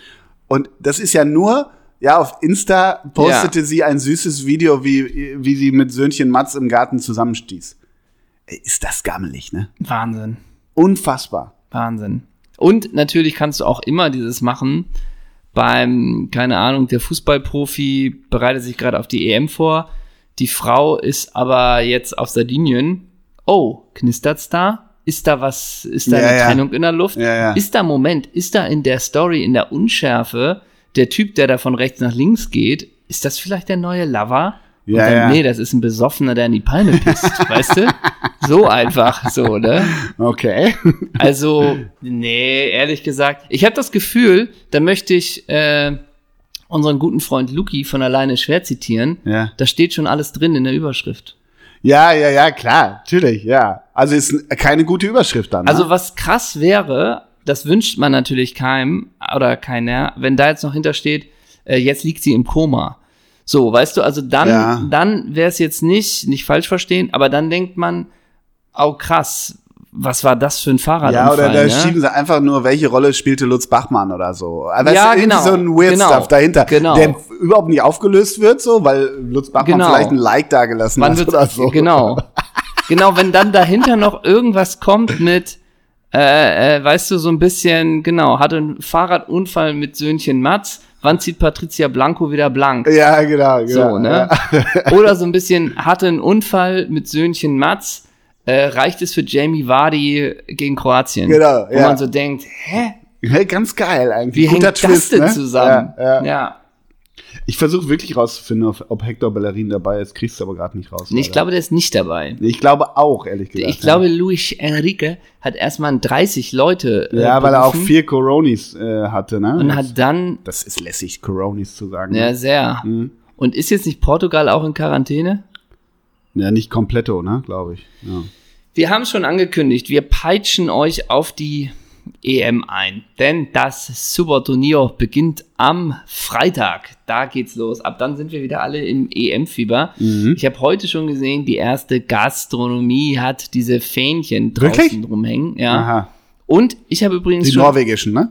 Und das ist ja nur, ja, auf Insta postete Ja. sie ein süßes Video, wie, wie sie mit Söhnchen Mats im Garten zusammenstieß. Ey, ist das gammelig, ne? Wahnsinn. Unfassbar. Wahnsinn. Und natürlich kannst du auch immer dieses machen beim, keine Ahnung, der Fußballprofi bereitet sich gerade auf die EM vor. Die Frau ist aber jetzt auf Sardinien. Oh, knistert's da? Ist da was, ist da Ja, eine ja. Trennung in der Luft? Ja. Ist da, Moment, ist da in der Story, in der Unschärfe, der Typ, der da von rechts nach links geht, ist das vielleicht der neue Lover? Und Ja, dann, ja. Nee, das ist ein Besoffener, der in die Palme pisst, weißt du? So einfach, so, ne? Okay. Also, nee, ehrlich gesagt, ich habe das Gefühl, da möchte ich äh, unseren guten Freund Luki von alleine schwer zitieren. Ja. Da steht schon alles drin in der Überschrift. Ja, ja, ja, klar, natürlich, ja. Also ist keine gute Überschrift dann. Ne? Also, was krass wäre, das wünscht man natürlich keinem oder keiner, wenn da jetzt noch hintersteht, äh, jetzt liegt sie im Koma. So, weißt du, also dann, Ja. dann wäre es jetzt nicht, nicht falsch verstehen, aber dann denkt man, oh krass, was war das für ein Fahrradunfall? Ja, oder da ne? schieben sie einfach nur, welche Rolle spielte Lutz Bachmann oder so. Aber Ja, ist irgendwie genau, so ein Weird genau, Stuff dahinter, genau. der überhaupt nicht aufgelöst wird, so, weil Lutz Bachmann Genau. vielleicht ein Like da gelassen Wann hat wird's, oder so. Genau. Genau, wenn dann dahinter noch irgendwas kommt mit, äh, äh, weißt du, so ein bisschen, genau, hatte einen Fahrradunfall mit Söhnchen Mats, wann zieht Patricia Blanco wieder blank? Ja, genau, genau. So, ne? Oder so ein bisschen, hatte einen Unfall mit Söhnchen Mats, äh, reicht es für Jamie Vardy gegen Kroatien? Genau, Wo ja. man so denkt, hä? Ja, ganz geil eigentlich. Wie hängt das denn ne? zusammen? Ja, ja. ja. Ich versuche wirklich rauszufinden, ob, Hector Bellerin dabei ist, kriegst du aber gerade nicht raus. Nee, Ich glaube, der ist nicht dabei. ich glaube auch, ehrlich gesagt. Ich glaube, Luis Enrique hat erstmal 30 Leute. ja. äh, Ja, weil er auch vier Coronis äh, hatte, ne? Und hat dann, das ist lässig, Coronis zu sagen. ja, ne? sehr. Mhm. Und ist jetzt nicht Portugal auch in Quarantäne? ja, nicht kompletto, ne, glaube ich. Ja. Wir haben schon angekündigt, wir peitschen euch auf die EM ein. Denn das Superturnier beginnt am Freitag. Da geht's los. Ab dann sind wir wieder alle im EM-Fieber. Mhm. Ich habe heute schon gesehen, die erste Gastronomie hat diese Fähnchen draußen Wirklich? rumhängen. Ja. Aha. Und ich habe übrigens Die schon norwegischen, ne?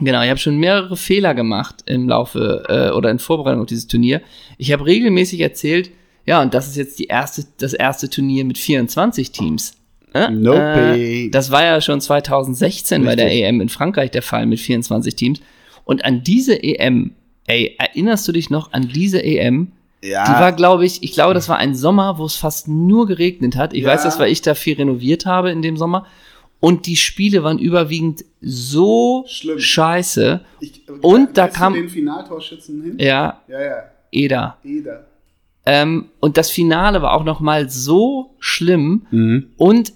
Genau, ich habe schon mehrere Fehler gemacht im Laufe äh, oder in Vorbereitung auf dieses Turnier. Ich habe regelmäßig erzählt, ja, und das ist jetzt die erste, das erste Turnier mit 24 Teams. Äh, Nope. äh, das war ja schon 2016 bei der Richtig. EM in Frankreich der Fall mit 24 Teams. Und an diese EM, ey, erinnerst du dich noch an diese EM? Ja. Die war, glaube ich, ich glaube, das war ein Sommer, wo es fast nur geregnet hat. Ich Ja. weiß das, weil ich da viel renoviert habe in dem Sommer. Und die Spiele waren überwiegend so Schlimm. scheiße. Ich, Und da kriegst du kam- den Finaltorschützen hin? Ja, Ja, ja. Eder. Eder. Ähm, und das Finale war auch noch mal so schlimm. Mhm. Und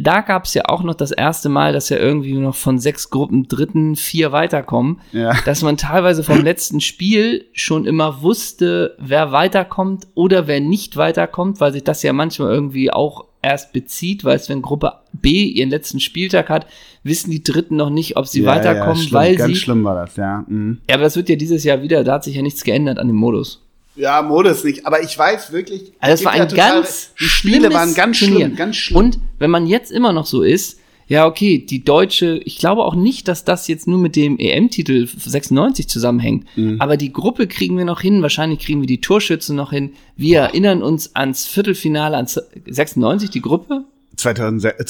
da gab es ja auch noch das erste Mal, dass ja irgendwie noch von sechs Gruppen dritten vier weiterkommen. Ja. Dass man teilweise vom letzten Spiel schon immer wusste, wer weiterkommt oder wer nicht weiterkommt, weil sich das ja manchmal irgendwie auch erst bezieht, weil es, wenn Gruppe B ihren letzten Spieltag hat, wissen die Dritten noch nicht, ob sie ja, weiterkommen, ja, schlimm, weil ganz sie. schlimm war das, ja. Mhm. Ja, aber das wird ja dieses Jahr wieder, da hat sich ja nichts geändert an dem Modus. Ja, Modus nicht, aber ich weiß wirklich. Also es gibt war ja ein ganz Die Spiele waren ganz Turnier. schlimm, ganz schlimm. Und wenn man jetzt immer noch so ist, ja, okay, die deutsche, ich glaube auch nicht, dass das jetzt nur mit dem EM-Titel 96 zusammenhängt, Mhm. aber die Gruppe kriegen wir noch hin, wahrscheinlich kriegen wir die Torschützen noch hin. Wir erinnern uns ans Viertelfinale, ans 96, die Gruppe? 2000, äh,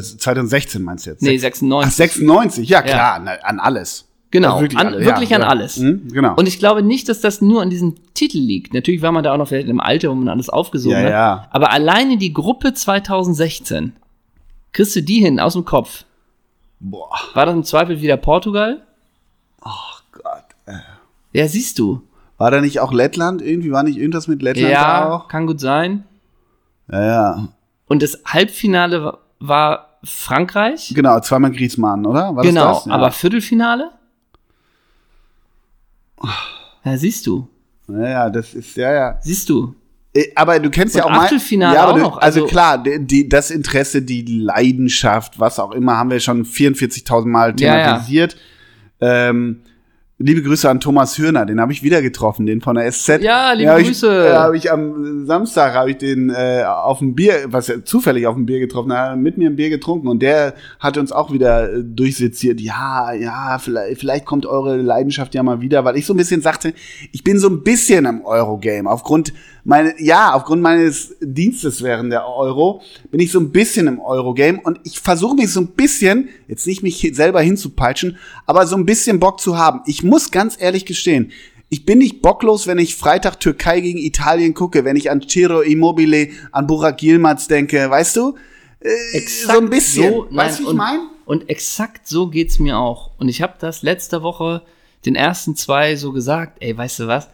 2016 meinst du jetzt? Nee, Ach, 96. 96, ja klar, na, an alles. Genau, Also wirklich an, alle, wirklich ja, an ja. alles. Mhm, genau. Und ich glaube nicht, dass das nur an diesem Titel liegt. Natürlich war man da auch noch vielleicht im Alter, wo man alles aufgesogen Ja, hat. ja. Aber alleine die Gruppe 2016, kriegst du die hin aus dem Kopf? Boah, War das im Zweifel wieder Portugal? Gott. äh. Ja, siehst du. War da nicht auch Lettland irgendwie? War nicht irgendwas mit Lettland da Ja, auch? kann gut sein. Ja, ja. Und das Halbfinale wa- war Frankreich. Genau, zweimal Griezmann, oder? War genau, das das? Ja. aber Viertelfinale? Ja, siehst du. Ja, ja, das ist, ja, ja. Siehst du. Äh, Aber du kennst ja Und auch mal. Achtelfinale ja, aber auch du, noch, Also, also- klar, die, die, das Interesse, die Leidenschaft, was auch immer, haben wir schon 44.000 Mal Ja, ja. thematisiert. Ähm, Liebe Grüße an Thomas Hürner, den habe ich wieder getroffen, den von der SZ. Ja, liebe hab Grüße. Ich, ja, habe ich am Samstag habe ich den äh, auf dem Bier, was ja zufällig auf dem Bier getroffen, hat mit mir ein Bier getrunken und der hat uns auch wieder äh, durchseziert. Ja, ja, vielleicht, vielleicht kommt eure Leidenschaft ja mal wieder, weil ich so ein bisschen sagte, ich bin so ein bisschen im Eurogame aufgrund meine, ja, aufgrund meines Dienstes während der Euro bin ich so ein bisschen im Eurogame und ich versuche mich so ein bisschen, jetzt nicht mich selber hinzupeitschen, aber so ein bisschen Bock zu haben. Ich muss ganz ehrlich gestehen, ich bin nicht bocklos, wenn ich Freitag Türkei gegen Italien gucke, wenn ich an Ciro Immobile, an Burak Yilmaz denke, weißt du? Äh, Exakt so ein bisschen. So, weißt du, wie ich und, meine? Und exakt so geht's mir auch. Und ich habe das letzte Woche den ersten zwei so gesagt, ey, weißt du was?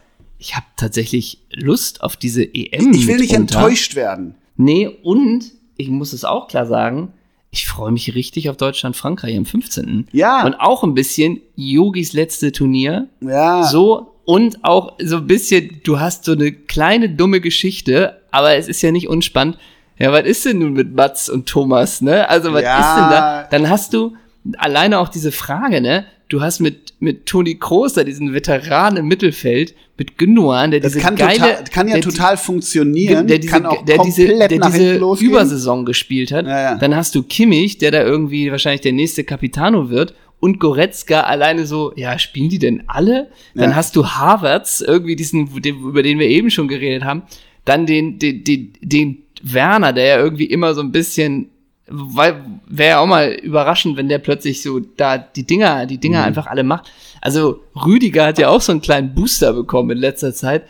Ich habe tatsächlich Lust auf diese EM. Ich will nicht mitunter. enttäuscht werden. Nee, und ich muss es auch klar sagen, ich freue mich richtig auf Deutschland-Frankreich am 15. Ja. Und auch ein bisschen Yogis letzte Turnier. Ja. So und auch so ein bisschen, du hast so eine kleine dumme Geschichte, aber es ist ja nicht unspannend. Ja, was ist denn nun mit Mats und Thomas, ne? Also, was Ja. ist denn da? Dann hast du alleine auch diese Frage, ne? Du hast mit, mit Toni Kroos da diesen Veteran im Mittelfeld, mit Gündogan, der Das diese kann, geile, total, kann ja der, total funktionieren, der diese, kann auch der diese, der diese. Übersaison gespielt hat. Ja, ja. Dann hast du Kimmich, der da irgendwie wahrscheinlich der nächste Capitano wird. Und Goretzka alleine so, ja, spielen die denn alle? Dann Ja. hast du Havertz, irgendwie diesen, den, über den wir eben schon geredet haben. Dann den, den, den, den Werner, der ja irgendwie immer so ein bisschen, weil wäre ja auch mal überraschend, wenn der plötzlich so da die Dinger, die Dinger Mhm. einfach alle macht. Also Rüdiger hat ja auch so einen kleinen Booster bekommen in letzter Zeit.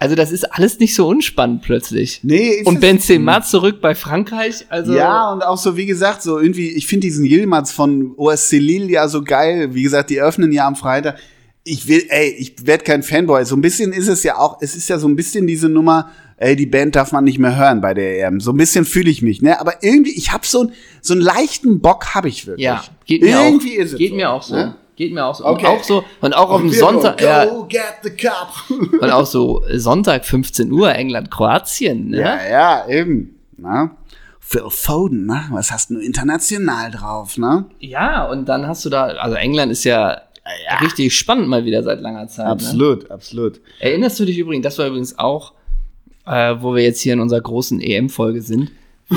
Also das ist alles nicht so unspannend plötzlich. Nee, ist Und Benzema zurück bei Frankreich, also ja, und auch so, wie gesagt, so irgendwie, ich finde diesen Yilmaz von OSC Lille ja so geil. Wie gesagt, die öffnen ja am Freitag. Ich will, ey, ich werde kein Fanboy. So ein bisschen ist es ja auch, es ist ja so ein bisschen diese Nummer, ey, die Band darf man nicht mehr hören bei der EM. So ein bisschen fühle ich mich, ne? Aber irgendwie, ich habe so, ein- so einen leichten Bock habe ich wirklich. ja, geht mir irgendwie auch. ist es geht so, mir auch so. ne? Geht mir auch so. Okay. Und auch so und auch auf dem Sonntag, go ja, get the cup. und auch so Sonntag 15 Uhr England Kroatien, ne? Ja, ja, eben. Na? Phil Foden, ne? Was hast du international drauf, ne? Ja, und dann hast du da, also England ist ja, richtig spannend mal wieder seit langer Zeit. Ne? Absolut, absolut. Erinnerst du dich übrigens, das war übrigens auch, äh, wo wir jetzt hier in unserer großen EM-Folge sind.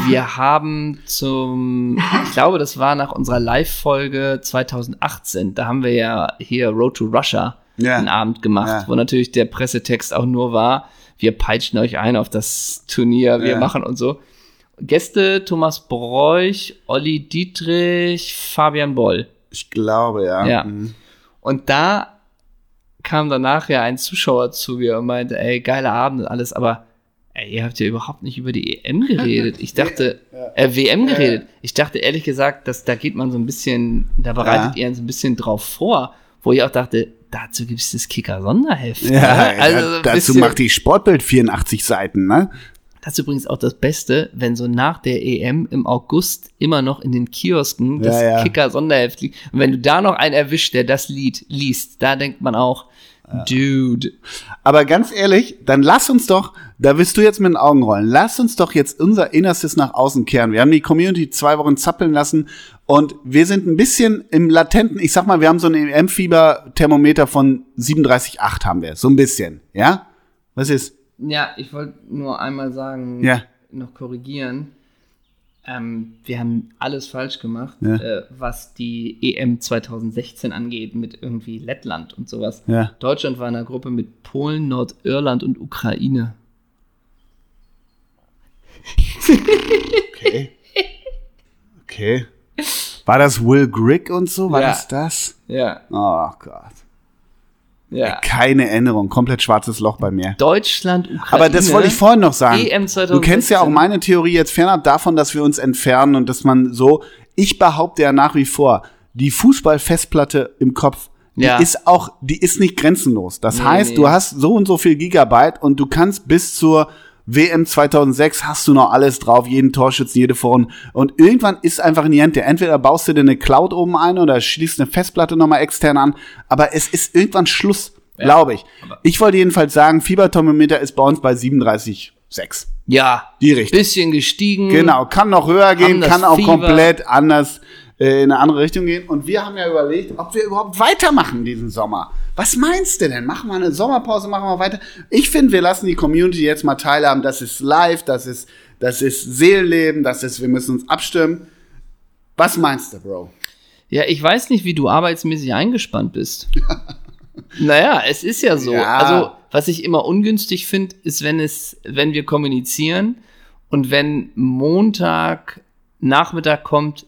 Wir haben zum, ich glaube, das war nach unserer Live-Folge 2018, da haben wir ja hier Road to Russia Ja. einen Abend gemacht, Ja. wo natürlich der Pressetext auch nur war, wir peitschen euch ein auf das Turnier, wir Ja. machen und so. Gäste Thomas Bräuch, Olli Dietrich, Fabian Boll. Ich glaube, ja. Ja. Mhm. Und da kam danach ja ein Zuschauer zu mir und meinte, ey, geiler Abend und alles, aber ey, ihr habt ja überhaupt nicht über die EM geredet. Ich dachte, äh, WM geredet. Ich dachte ehrlich gesagt, dass da geht man so ein bisschen, da bereitet ihr so ein bisschen drauf vor, wo ich auch dachte, dazu gibt es das Kicker-Sonderheft. Ja, ne? also ein dazu macht die Sportbild 84 Seiten, ne? Das ist übrigens auch das Beste, wenn so nach der EM im August immer noch in den Kiosken das Ja, ja. Kicker-Sonderheft liegt. Und wenn du da noch einen erwischt, der das Lied liest, da denkt man auch, Dude. Aber ganz ehrlich, dann lass uns doch, da wirst du jetzt mit den Augen rollen, lass uns doch jetzt unser Innerstes nach außen kehren. Wir haben die Community zwei Wochen zappeln lassen und wir sind ein bisschen im latenten, ich sag mal, wir haben so ein EM-Fieber-Thermometer von 37,8 haben wir, so ein bisschen, ja? Was ist? Ja, ich wollte nur einmal sagen, Ja. noch korrigieren. Ähm, wir haben alles falsch gemacht, Ja. äh, was die EM 2016 angeht, mit irgendwie Lettland und sowas. Ja. Deutschland war in einer Gruppe mit Polen, Nordirland und Ukraine. Okay. Okay. War das Will Grigg und so? War Ja. das das? Ja, Oh Gott. Ja. Keine Änderung, komplett schwarzes Loch bei mir. Deutschland, Ukraine. Aber das wollte ich vorhin noch sagen. EM Du kennst ja auch 2016. meine Theorie jetzt fernab davon, dass wir uns entfernen und dass man so, ich behaupte ja nach wie vor, die Fußballfestplatte im Kopf, die Ja. ist auch, die ist nicht grenzenlos. Das Nee, heißt, nee. du hast so und so viel Gigabyte und du kannst bis zur WM 2006 hast du noch alles drauf, jeden Torschützen, jede Vorrunde. Und irgendwann ist einfach in die Hände. Entweder baust du dir eine Cloud oben ein oder schließt eine Festplatte nochmal extern an. Aber es ist irgendwann Schluss, glaube ich. Ich wollte jedenfalls sagen, Fieberthermometer ist bei uns bei 37,6. Ja, Die Richtung. bisschen gestiegen. Genau, kann noch höher gehen, kann auch Fieber. komplett anders äh, in eine andere Richtung gehen. Und wir haben ja überlegt, ob wir überhaupt weitermachen diesen Sommer. Was meinst du denn? Machen wir eine Sommerpause, machen wir weiter. Ich finde, wir lassen die Community jetzt mal teilhaben. Das ist live, das ist, das ist Seelenleben, das ist, wir müssen uns abstimmen. Was meinst du, Bro? Ja, ich weiß nicht, wie du arbeitsmäßig eingespannt bist. naja, es ist ja so. Ja. Also, was ich immer ungünstig finde, ist, wenn es, wenn wir kommunizieren und wenn Montag Nachmittag kommt,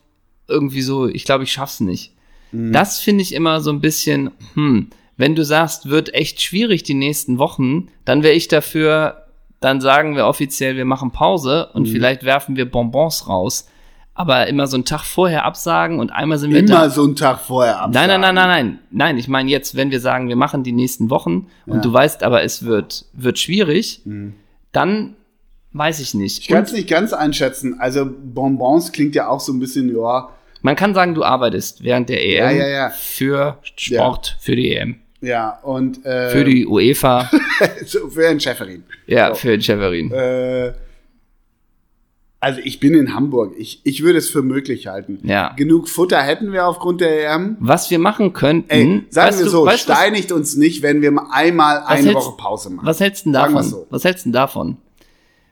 irgendwie so, ich glaube, ich schaff's nicht. Das finde ich immer so ein bisschen, hm, wenn du sagst, wird echt schwierig die nächsten Wochen, dann wäre ich dafür, dann sagen wir offiziell, wir machen Pause und vielleicht werfen wir Bonbons raus. Aber immer so einen Tag vorher absagen und einmal sind wir da. Immer so einen Tag vorher ab. Nein, nein, nein, nein, nein. Nein, ich meine jetzt, wenn wir sagen, wir machen die nächsten Wochen und Ja. du weißt aber, es wird, wird schwierig, dann weiß ich nicht. Ich kann Und es nicht ganz einschätzen. Also Bonbons klingt ja auch so ein bisschen, ja, man kann sagen, du arbeitest während der EM ja, ja. für Sport, für die EM, ja, und äh, für die UEFA, für Herrn Schäferin. ja, So. für den Cheverin. Äh, also ich bin in Hamburg. Ich, ich würde es für möglich halten. Ja. Genug Futter hätten wir aufgrund der EM. Was wir machen könnten, Ey, sagen weißt wir du- so, weißt du, was- steinigt uns nicht, wenn wir mal einmal eine hältst- Woche Pause machen. Was hältst du davon? so. Was hältst du denn davon?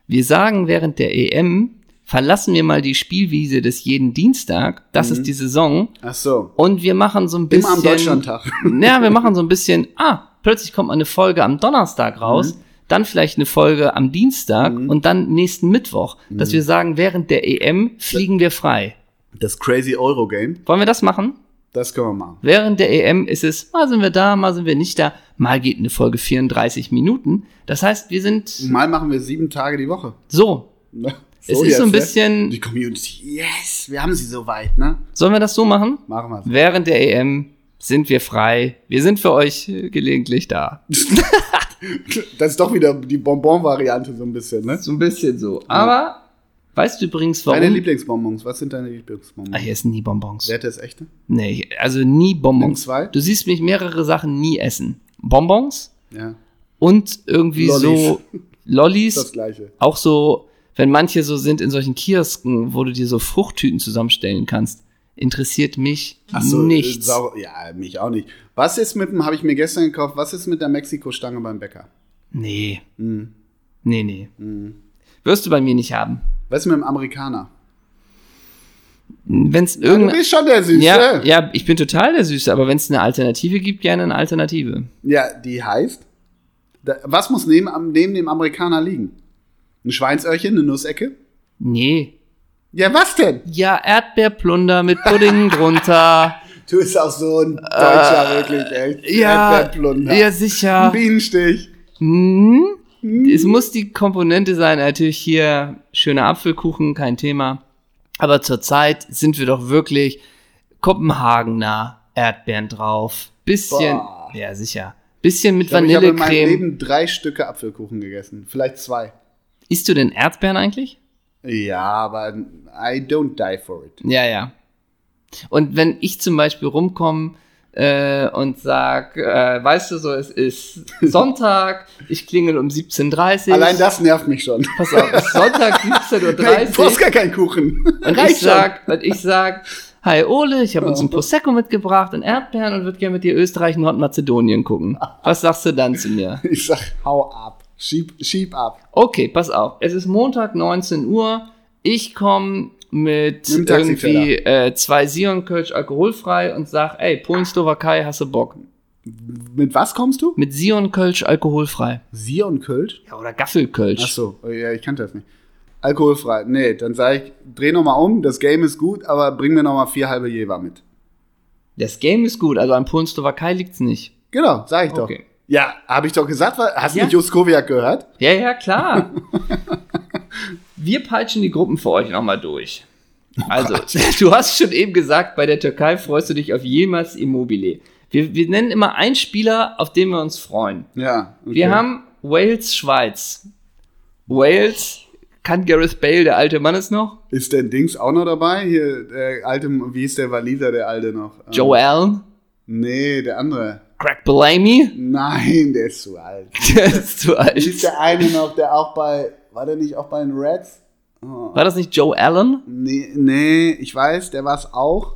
Wir sagen während der EM, verlassen wir mal die Spielwiese des jeden Dienstag, das ist die Saison, Ach so. und wir machen so ein bisschen. Immer am Deutschlandtag. Ja, wir machen so ein bisschen, ah, plötzlich kommt mal eine Folge am Donnerstag raus, Mhm. dann vielleicht eine Folge am Dienstag und dann nächsten Mittwoch, dass Mhm. wir sagen, während der EM fliegen wir frei. Das Crazy Euro Game, Wollen wir das machen? das können wir machen. Während der EM ist es, mal sind wir da, mal sind wir nicht da, mal geht eine Folge 34 Minuten. Das heißt, wir sind Mal machen wir sieben Tage die Woche. so. Ne? Es ist so ein bisschen- Die Community, yes, wir haben sie soweit, ne? Sollen wir das so machen? Machen wir Während der EM sind wir frei. Wir sind für euch gelegentlich da. Das ist doch wieder die Bonbon-Variante so ein bisschen, ne? So ein bisschen so. Aber weißt du übrigens, warum? Deine Lieblingsbonbons, was sind deine Lieblingsbonbons? Ah, hier ist nie Bonbons. Wer hat das echte? Nee, also nie Bonbons. Zwei? Du siehst mich mehrere Sachen nie essen. Bonbons Ja, und irgendwie Lollis. so Lollis. das gleiche. Auch so, wenn manche so sind in solchen Kiosken, wo du dir so Fruchttüten zusammenstellen kannst, interessiert mich so, nichts. äh, Sau ja, mich auch nicht. Was ist mit dem, habe ich mir gestern gekauft, was ist mit der Mexiko-Stange beim Bäcker? Nee. Hm. Nee, nee. Wirst du bei mir nicht haben. Was ist mit dem Amerikaner? Wenn es Du irgendeine. bist schon der Süße. Ja, ja, ich bin total der Süße, aber wenn es eine Alternative gibt, gerne eine Alternative. Ja, die heißt, was muss neben, neben dem Amerikaner liegen? Ein Schweinsöhrchen, eine Nussecke? Nee. Ja, was denn? Ja, Erdbeerplunder mit Pudding drunter. Du bist auch so ein Deutscher, wirklich, echt. Äh, Ja, Erdbeerplunder. ja, sicher. Ein Bienenstich. Hm? Es muss die Komponente sein, natürlich hier schöner Apfelkuchen, kein Thema. Aber zurzeit sind wir doch wirklich Kopenhagener Erdbeeren drauf. Bisschen, Boah. ja sicher. Bisschen mit Ich, glaub, ich habe in meinem Vanillecreme. Leben drei Stücke Apfelkuchen gegessen. Vielleicht zwei. Isst du denn Erdbeeren eigentlich? Ja, aber I don't die for it. Ja, ja. Und wenn ich zum Beispiel rumkomme äh, und sag, äh, weißt du so, es ist Sonntag, ich klingel um 17.30 Uhr. Allein das nervt mich schon. Pass auf, es ist Sonntag 17.30 Uhr. Du brauchst gar keinen Kuchen. Und ich sag, und ich sag, hi Ole, ich habe uns ein Prosecco mitgebracht und Erdbeeren und würde gerne mit dir Österreich und Nordmazedonien gucken. Was sagst du dann zu mir? Ich sag, hau ab. Schieb, schieb ab. Okay, pass auf. Es ist Montag, 19 Uhr. Ich komme mit irgendwie äh, zwei Sion Kölsch alkoholfrei und sag, ey, Polen-Slowakei, hast du Bock? Mit was kommst du? Mit Sion Kölsch alkoholfrei. Sion Kölsch? Ja, oder Gaffelkölsch. Ach so, ja, ich kannte das nicht. Alkoholfrei. Nee, dann sag ich, dreh noch mal um, das Game ist gut, aber bring mir noch mal vier halbe Jever mit. Das Game ist gut, also an Polen-Slowakei liegt's nicht. Genau, sag ich doch. Okay. Ja, habe ich doch gesagt. Hast du Ja. nicht Juskowiak gehört? Ja, ja, klar. Wir peitschen die Gruppen für euch nochmal durch. Also, du hast schon eben gesagt, bei der Türkei freust du dich auf jemals Immobile. Wir, wir nennen immer einen Spieler, auf den wir uns freuen. Ja. okay. Wir haben Wales, Schweiz. Wales, kann Gareth Bale, der alte Mann es noch? Ist denn Dings auch noch dabei? Hier, der alte, wie hieß der Waliser, der alte noch? Ähm, Joe Allen, Nee, der andere. Greg Bellamy. Nein, der ist zu alt. Der ist zu alt. ist der eine noch, der auch bei, war der nicht auch bei den Reds? Oh. War das nicht Joe Allen? Nee, nee, ich weiß, der war es auch.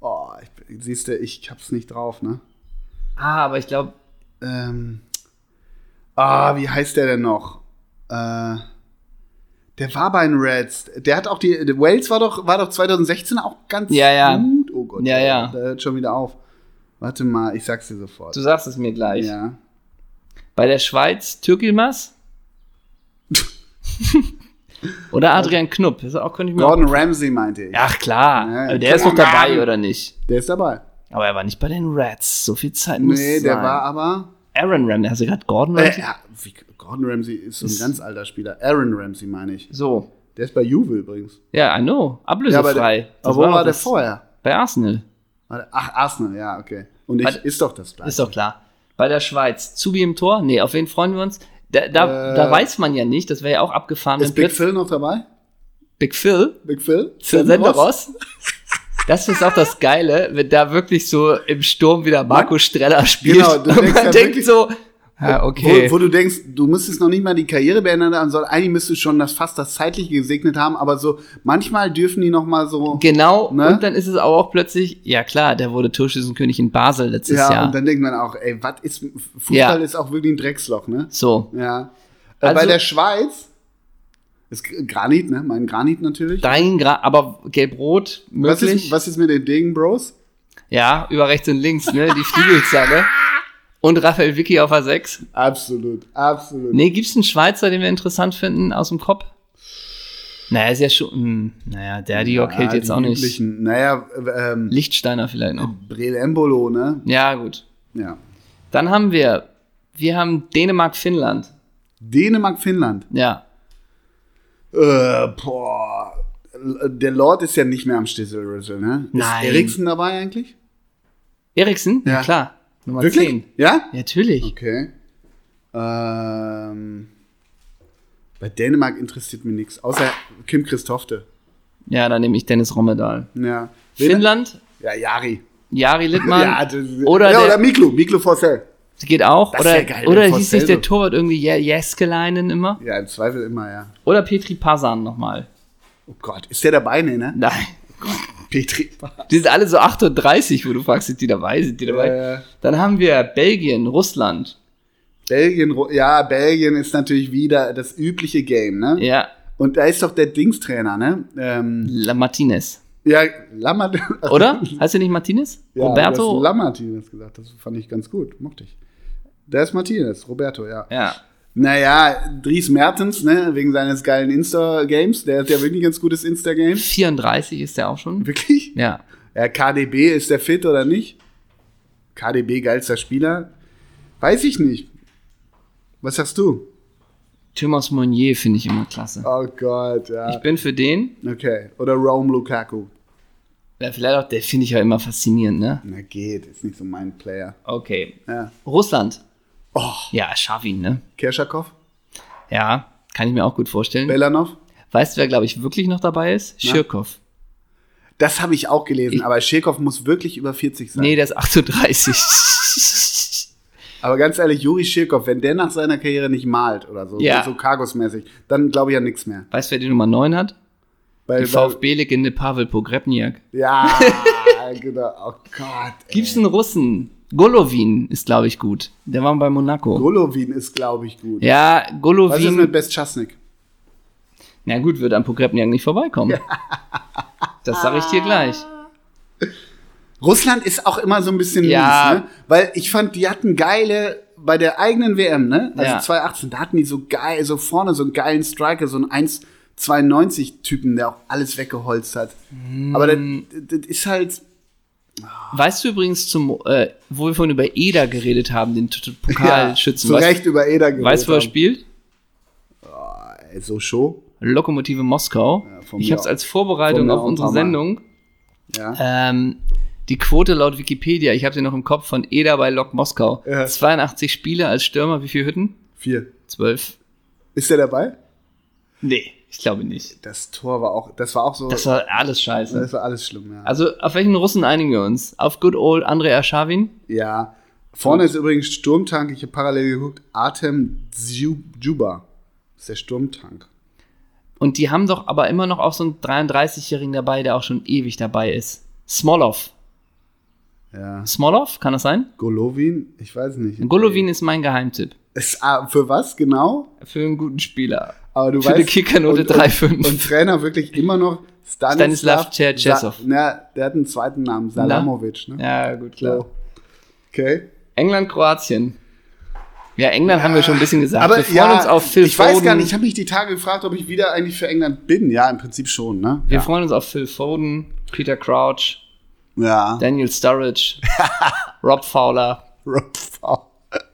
Oh, ich, siehst du, ich hab's nicht drauf, ne? Ah, aber ich glaube, Ähm, ah, wie heißt der denn noch? Äh, der war bei den Reds. Der hat auch die. Wales war doch, war doch 2016 auch ganz Ja, ja. gut. Oh Gott. Ja, ja. Der hört schon wieder auf. Warte mal, ich sag's dir sofort. du sagst es mir gleich. ja. Bei der Schweiz Türkilmas? Oder Adrian Knupp? Das auch, könnte ich mir Gordon Ramsay meinte ich. Ach klar, Ja, Aber der ist doch on, dabei, Mann. oder nicht? Der ist dabei. Aber er war nicht bei den Reds. So viel Zeit muss Nee, sein. der war aber. Aaron Ramsey. Hast du gerade Gordon Äh, Ramsay? ja, wie, Gordon Ramsay ist so ein ganz alter Spieler. Aaron Ramsay meine ich. So. Der ist bei Juve übrigens. Ja, I know. Ja, aber Ablösefrei. der, aber wo war der das- vorher? Bei Arsenal. Ach, Arsenal, ja, okay. Und ich, Warte. ist doch das gleiche. Ist doch klar. Bei der Schweiz. Zubi im Tor? Nee, auf wen freuen wir uns? Da, da, Äh, da weiß man ja nicht, das wäre ja auch abgefahren. Ist Big plötzlich- Phil noch dabei? Big Phil? Big Phil? Phil Senderos? Das ist auch das Geile, wenn da wirklich so im Sturm wieder Marco Streller spielt. Genau, du und denkst man ja denkt so, ja, okay. Wo, wo du denkst, du müsstest noch nicht mal die Karriere beenden, sondern eigentlich müsstest du schon das fast das zeitliche gesegnet haben, aber so manchmal dürfen die noch mal so genau, Ne? und dann ist es aber auch plötzlich, ja klar, der wurde Torschützenkönig in Basel letztes ja, Jahr. und dann denkt man auch, ey, was ist Fußball Ja. ist auch wirklich ein Drecksloch, ne? so, Ja. Äh, Also- bei der Schweiz ist Granit, ne? Mein Granit natürlich. dein Gra aber gelb-rot Was möglich. ist, was ist mit den Degen Bros? Ja, über rechts und links, ne, die Flügelzange. Und Raphael Vicky auf A6. Absolut, absolut. Nee, gibt's einen Schweizer, den wir interessant finden aus dem Kopf? Naja, ist ja schon, hm, naja, der Diok hält jetzt auch nicht. Naja, ähm, Lichtsteiner vielleicht noch. Brel Embolo, ne? Ja, gut. Ja. Dann haben wir, wir haben Dänemark-Finnland. Dänemark, Finnland. Ja. Äh, boah. Der Lord ist ja nicht mehr am Schlüsselrüssel, ne? Nein. Ist Eriksen dabei eigentlich? Eriksen? Ja, Ja. klar. Nummer Wirklich? 10. Ja? Natürlich. Okay. Ähm, bei Dänemark interessiert mich nichts, außer Kim Christofte. Ja, dann nehme ich Dennis Rommedal. Ja. Finnland, Ja, Jari. Jari Littmann. ja, das, oder ja, der- oder Miklu, Miklu Forsell. geht auch. Das oder geil, oder hieß nicht der Torwart irgendwie Je- Jeskeleinen immer? Ja, im Zweifel immer, ja. Oder Petri Pasan nochmal. Oh Gott, ist der dabei? Nee, ne? Nein. Petri. Die sind alle so 38, wo du fragst, sind die dabei? Sind die dabei? Äh, Dann haben wir Belgien, Russland. Belgien, ja, Belgien ist natürlich wieder das übliche Game, ne? Ja, Und da ist doch der Dingstrainer, ne? Ähm, La Martinez. ja, Lammert. Oder? heißt er nicht Martinez? Ja, Roberto? Du hast Lamartinez gesagt, das fand ich ganz gut, mochte ich. Der ist Martinez, Roberto, ja. Ja. Naja, Dries Mertens, ne, wegen seines geilen Insta-Games, der hat ja wirklich ein ganz gutes Insta-Game. 34 ist der auch schon. Wirklich? Ja. Ja, KDB, ist der fit oder nicht? KDB, geilster Spieler? Weiß ich nicht. Was sagst du? Thomas Monnier finde ich immer klasse. Oh Gott, ja. Ich bin für den. Okay. Oder Rome Lukaku. Ja, vielleicht auch, der finde ich ja immer faszinierend, ne? Na geht, ist nicht so mein Player. Okay. Ja. Russland. Oh, Ja, Schawin, ne? Kerschakov? Ja, kann ich mir auch gut vorstellen. Belanov? Weißt du, wer, glaube ich, wirklich noch dabei ist? Schirkow. Das habe ich auch gelesen, Ich- aber Schirkov muss wirklich über 40 sein. Nee, der ist 38. Aber ganz ehrlich, Juri Schirkov, wenn der nach seiner Karriere nicht malt oder so, Ja. so Cargos-mäßig, dann glaube ich ja nichts mehr. weißt du, wer die Nummer 9 hat? Weil, Die VfB-Legende Pavel Pogrebniak. Ja, genau. Oh Gott. ey. Gibt's einen Russen? Golovin ist, glaube ich, gut. Der war bei Monaco. Golovin ist, glaube ich, gut. ja, Was ist Golovin. mit Bestchasnik? Na gut, wird an Pogrebniak nicht vorbeikommen. Das sage ich dir gleich. Russland ist auch immer so ein bisschen Ja. mies, ne? Weil ich fand, die hatten geile, bei der eigenen WM, ne? Also Ja. 2018, da hatten die so geil, so vorne so einen geilen Striker, so einen 1,92-Typen, der auch alles weggeholzt hat. Aber das, das ist halt, Weißt du übrigens, zum, äh, wo wir vorhin über Eder geredet haben, den Pokalschützen. zu weißt, Recht über Eder geredet weißt du, wo er spielt? Ey, So Show. Lokomotive Moskau. Ja, ich habe es als Vorbereitung auf unsere. Sendung. Ja. Ähm, die Quote laut Wikipedia, ich habe sie noch im Kopf, von Eder bei Lok Moskau. Ja. 82 Spiele als Stürmer, wie viele Hütten? Vier. 12. Ist der dabei? Nee, ich glaube nicht. Das Tor war auch, das war auch so, Das war alles scheiße. das war alles schlimm, ja. Also, auf welchen Russen einigen wir uns? Auf Good Old Andrei Aschawin? Ja. Vorne ist übrigens Sturmtank, ich habe parallel geguckt, Artem Djuba. Das ist der Sturmtank. Und die haben doch aber immer noch auch so einen 33-Jährigen dabei, der auch schon ewig dabei ist. Smolov. Ja. Smolov, kann das sein? Golovin, ich weiß nicht. Golovin ist mein Geheimtipp. Ist, ah, für was genau? Für einen guten Spieler. Aber du Für eine weißt, Kickernote und- und- 3,5. Und Trainer wirklich immer noch Stanislav, Stanislav Cherchesov. Na, der hat einen zweiten Namen, Salamovic, ne? Ja, gut, klar. So. Okay. England, Kroatien. Ja, England haben wir schon ein bisschen gesagt. Aber wir freuen ja, uns auf Phil ich Foden. weiß gar nicht, ich habe mich die Tage gefragt, ob ich wieder eigentlich für England bin. Ja, im Prinzip schon, ne? Wir ja. freuen uns auf Phil Foden, Peter Crouch, ja. Daniel Sturridge, Rob Fowler, Rob Fowler.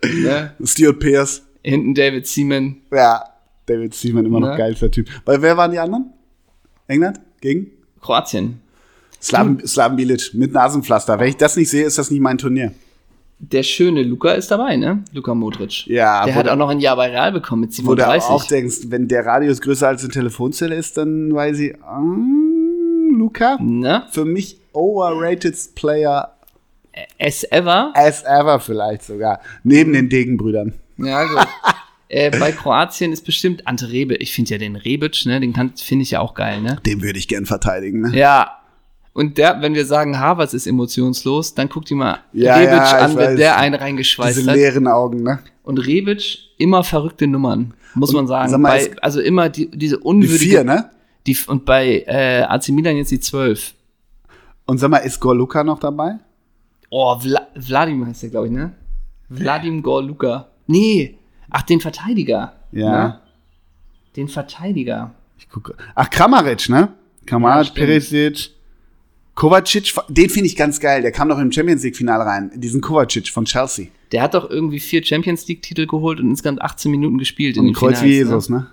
ne? Stuart Pearce. hinten David Seaman. Ja, David Seaman immer noch Ne? geilster Typ. Weil wer waren die anderen? England? Gegen? Kroatien. Slaven, Slaven Bilic mit Nasenpflaster. Wenn ich das nicht sehe, ist das nicht mein Turnier. Der schöne Luca ist dabei, ne? Luca Modric. Ja, Der hat auch noch ein Jahr bei Real bekommen mit Wo du 37. auch denkst, wenn der Radius größer als eine Telefonzelle ist, dann weiß ich, ah, Luca, ne? für mich overrated Player As ever. as ever vielleicht sogar. Neben den Degenbrüdern. Ja, gut. äh, bei Kroatien ist bestimmt Ante Rebic. Ich finde ja den Rebic, ne? Den finde ich ja auch geil, ne? Den würde ich gern verteidigen. Ne? Ja. Und der, wenn wir sagen, Havertz ist emotionslos, dann guck dir mal Ja, Rebic ja, an, wenn weiß. der einen reingeschweißt Diese hat. leeren Augen, ne? Und Rebic immer verrückte Nummern, muss man sagen. sag mal, bei, also immer die, diese Die unwürdige. vier, ne? Die, und bei äh, AC Milan jetzt die 12. Und sag mal, ist Gorluka noch dabei? Oh, Vla Wladimir heißt der, glaube ich, ne? Wladimir Gorluka. Nee. Ach, den Verteidiger. Ja. Ne? Den Verteidiger. Ich gucke. Ach, Kramaric, ne? Ja, Kramaric, stimmt. Perisic, Kovacic, den finde ich ganz geil. Der kam doch im Champions League-Finale rein. Diesen Kovacic von Chelsea. Der hat doch irgendwie vier Champions League-Titel geholt und insgesamt 18 Minuten gespielt in Und den Kreuz Finals, wie Jesus, ne? Ne?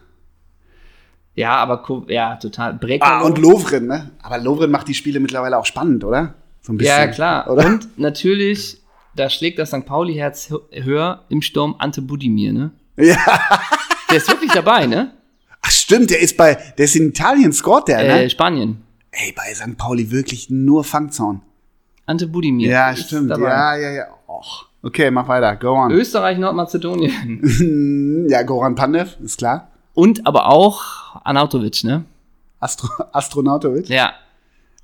Ja, aber ja, total. Brekalo. Ah, und Lovren, ne? Aber Lovren macht die Spiele mittlerweile auch spannend, oder? So ein bisschen. Ja, klar. Oder? Und natürlich, da schlägt das St. Pauli-Herz hö- höher im Sturm Ante Budimir, ne? Ja. Der ist wirklich dabei, ne? Ach, stimmt, der ist bei, der ist in Italien, scored der, Äh, ne? Spanien. Ey, bei St. Pauli wirklich nur Fangzaun. Ante Budimir. Ja, stimmt. dabei. Ja, ja, ja. Och. Okay, mach weiter. Go on. Österreich, Nordmazedonien. ja, Goran Pandev, ist klar. Und aber auch Anautovic, ne? Astro Astronautovic. Ja.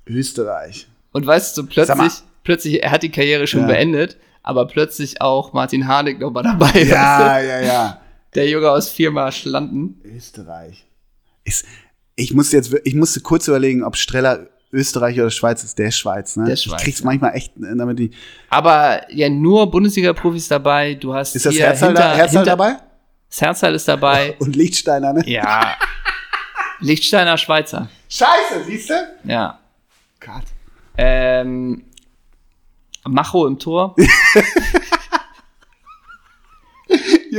Österreich. Und weißt du, plötzlich, plötzlich, er hat die Karriere schon Ja. beendet, aber plötzlich auch Martin Harnik nochmal dabei. weißt Ja, ja, ja. du? Der Junge aus Firma Schlanden. Österreich. Ist, ich musste jetzt, ich musste kurz überlegen, ob Streller Österreich oder Schweiz ist. Der Schweiz, ne? Der Schweiz, ich krieg's ja. manchmal echt äh, damit die. Aber ja, nur Bundesliga-Profis dabei. Du hast Ist das Herzal, hinter, da, Herzal hinter, dabei? Das Herzal ist dabei. Und Lichtsteiner, ne? ja. Lichtsteiner Schweizer. Scheiße, siehst du? Ja. Gott. Ähm, Macho im Tor.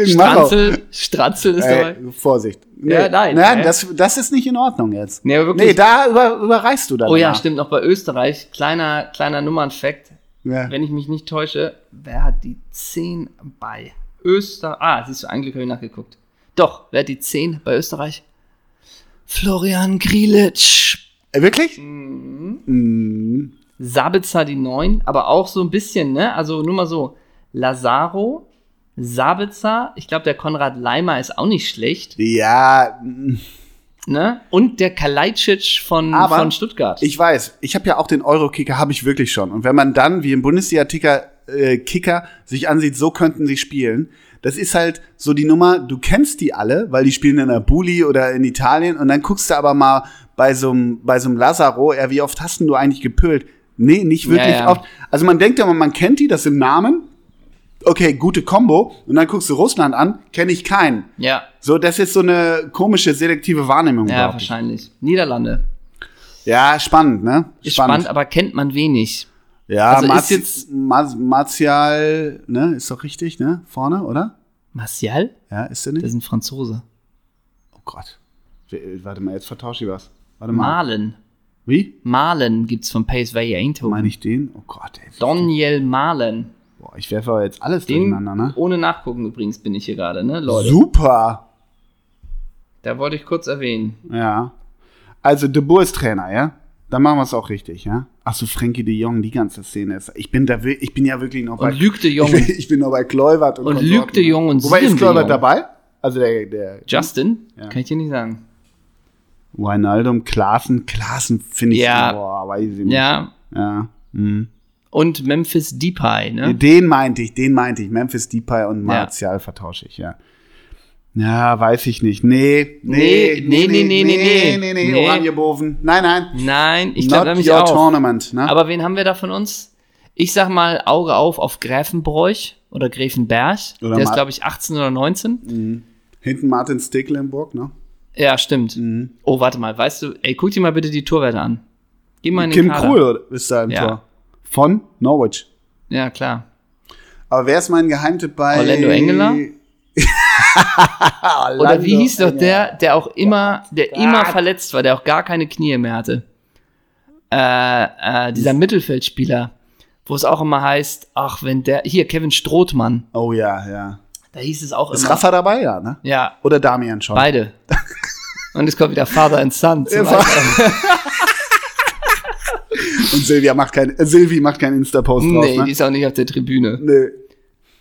Stranzel, Stranzel ist dabei. Vorsicht. Nee. Ja, nein, Nein, das, das ist nicht in Ordnung jetzt. Nee, aber wirklich. Nee, da über, überreichst du dann. oh ja, stimmt, noch bei Österreich. Kleiner, kleiner Nummernfakt. Ja. Wenn ich mich nicht täusche, wer hat die 10 bei Österreich? Ah, siehst du, eigentlich habe ich nachgeguckt. Doch, wer hat die 10 bei Österreich? Florian Grilic. Äh, wirklich? Mhm. Mhm. Sabitzer die 9, aber auch so ein bisschen, ne? Also nur mal so. Lazaro, Sabitzer, ich glaube, der Konrad Leimer ist auch nicht schlecht, Ja, mm, ne? Und der Kalajdzic von, Aber von Stuttgart. ich weiß. Ich habe ja auch den Euro-Kicker, habe ich wirklich schon. Und wenn man dann, wie im Bundesliga-Ticker, äh, Kicker sich ansieht, so könnten sie spielen. Das ist halt so die Nummer, du kennst die alle, weil die spielen in der Bulli oder in Italien und dann guckst du aber mal bei so einem bei so einem Lazaro, ja, wie oft hast denn du eigentlich gepölt? Nee, nicht wirklich Ja, ja. oft. Also man denkt ja immer, man kennt die, das im Namen. Okay, gute Kombo. Und dann guckst du Russland an, kenne ich keinen. ja, So, das ist so eine komische selektive Wahrnehmung. ja, glaub ich. wahrscheinlich. Niederlande. Ja, spannend, ne? Ist spannend. aber kennt man wenig. Ja, Also ist Marzi jetzt- Mar Martial, ne, ist doch richtig, ne? Vorne, oder? Martial? Ja, ist der Das nicht? ist ein Franzose. Oh Gott. Warte mal, jetzt vertausche ich was. Warte mal. Malen. Wie? Malen gibt's von PSV Eindhoven. Meine ich den? Oh Gott, ey. Daniel Malen. Boah, ich werfe aber jetzt alles Den, durcheinander, ne? ohne nachgucken übrigens bin ich hier gerade, ne, Leute. Super. Da wollte ich kurz erwähnen. Ja. Also, De Boer ist Trainer, ja? Dann machen wir es auch richtig, ja? Ach so, Frankie de Jong, die ganze Szene ist. Ich bin da, ich bin ja wirklich noch bei. Und Luc de Jong. Ich bin, ich bin noch bei Kluivert und, Und Konsorten. Luc de Jong und Wobei ist Jong. dabei? Also der, der Justin? Ja. Kann ich dir nicht sagen. Wijnaldum, Klaassen, Klaassen finde ich, Ja. boah, weiß ich nicht. Ja, Ja. Hm. Und Memphis Depay, ne? Den meinte ich, den meinte ich. Memphis Depay und Martial vertausche ich, ja. Ja, weiß ich nicht. Nee, nee, Nee, nee, nee, nee, nee, nee. nee, nee, Nee. Oranienboven. Nein, nein. Nein, ich glaube nämlich auch. tournament, ne? Aber wen haben wir da von uns? Ich sag mal Auge auf auf Gräfenbräuch oder Gräfenberg. Oder Der ist, Mar- glaube ich, 18 oder 19. Hinten Martin Sticklenburg, ne? Ja, stimmt. Mhm. Oh, warte mal, weißt du, ey, guck dir mal bitte die Torwerte an. Geh mal in den Kim Kader. Krul ist da im Ja. Tor. Von Norwich. Ja, klar. Aber wer ist mein Geheimtipp bei Orlando Engeler? Orlando Oder wie hieß doch der, der auch immer, der immer verletzt war, der auch gar keine Knie mehr hatte? Äh, äh, dieser Mittelfeldspieler, wo es auch immer heißt, ach, wenn der, hier, Kevin Strothmann, Oh ja, ja. Da hieß es auch Ist immer. Rafa dabei, ja, ne? Ja, Oder Damian schon? beide. Und es kommt wieder Father and Son. zum. Und Silvia macht kein, äh, Silvi macht keinen Insta-Post draus, Nee, die ist auch nicht auf der Tribüne. Nee.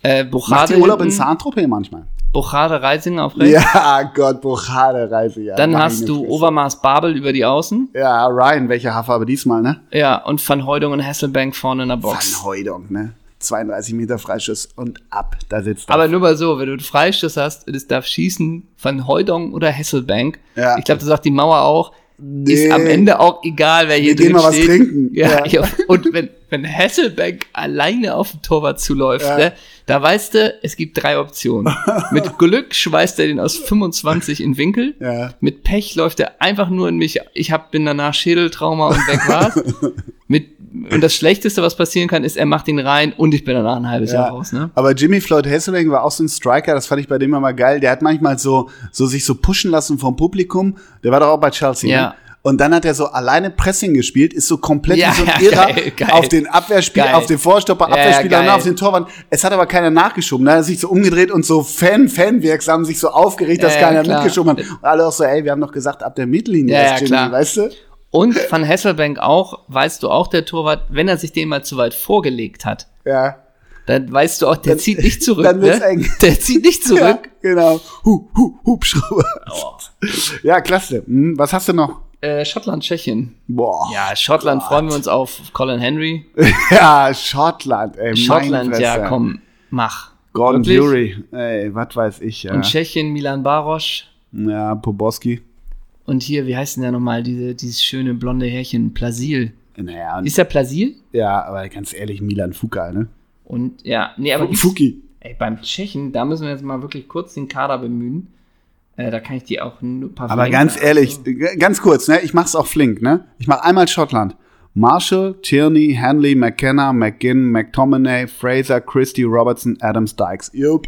Äh, Macht Buchade, die Urlaub in hinten, Saint-Tropez manchmal? Buchade Reisinger auf rechts. Ja, Gott, Buchade ja. Dann hast du Fresse. Obermaß Babel über die Außen. Ja, Ryan, welcher Hafer aber diesmal, ne? Ja, und Van Heudung und Hasselbank vorne in der Box. Van Heudong, ne? 32 Meter Freischuss und ab, da sitzt er. Aber nur mal so, wenn du einen Freistoß hast es darf schießen Van Heudong oder Hasselbank. Ja. Ich glaube, das sagt die Mauer auch. Nee. Ist am Ende auch egal, wer hier Wir gehen drin mal was trinken. Ja, Ja. ja. Und wenn, wenn Hasselbank alleine auf den Torwart zuläuft, Ja. ne, da weißt du, es gibt drei Optionen. Mit Glück schweißt er den aus 25 in Winkel. Ja. Mit Pech läuft er einfach nur in mich. Ich hab, bin danach Schädeltrauma und weg war's. Mit, und das Schlechteste, was passieren kann, ist, er macht ihn rein und ich bin danach ein halbes Jahr Ja. raus. Ne? Aber Jimmy Floyd Hesseling war auch so ein Striker, das fand ich bei dem immer geil. Der hat manchmal so, so sich so pushen lassen vom Publikum. Der war doch auch bei Chelsea. Ja. Ne? Und dann hat er so alleine Pressing gespielt, ist so komplett Ja, wie so ein ja, Irrer geil, geil. auf den Abwehrspieler, Geil. auf den Vorstopper, Ja, ja, Abwehrspieler geil. auf den Torwart. Es hat aber keiner nachgeschoben. Da hat er sich so umgedreht und so Fan, Fanwirksam sich so aufgeregt, dass Ja, ja, keiner klar. mitgeschoben hat. Und alle auch so, ey, wir haben doch gesagt, ab der Mittellinie Ja, ist ja, Jimmy, weißt du? Und Van Hasselbank auch, weißt du auch, der Torwart, wenn er sich den mal zu weit vorgelegt hat, Ja. dann weißt du auch, der Dann- zieht nicht zurück. dann wird's ne? eng. Der zieht nicht Ja, zurück. genau. Hu, hu, Hubschrauber. Oh. Ja, klasse. Hm, was hast du noch? Äh, Schottland, Tschechien. Boah. Ja, Schottland freuen wir uns auf Colin Henry. Ja, Schottland, ey. Schottland, ja, komm, mach. Gordon Wirklich? Fury, ey, was weiß ich, ja. Und Tschechien, Milan Barosch. ja, Poborski. Und hier, wie heißt denn der nochmal, diese, dieses schöne blonde Härchen, Plasil. Naja, Ist der Plasil? ja, aber ganz ehrlich, Milan Fuka, ne? Und ja, nee, aber Fuki. ey, beim Tschechen, da müssen wir jetzt mal wirklich kurz den Kader bemühen. Äh, da kann ich die auch nur ein paar Aber ganz ehrlich, g- ganz kurz, ne? Ich mach's auch flink, ne? Ich mach einmal Schottland. Marshall, Tierney, Hanley, McKenna, McGinn, McTominay, Fraser, Christie, Robertson, Adams, Dykes. Jupp.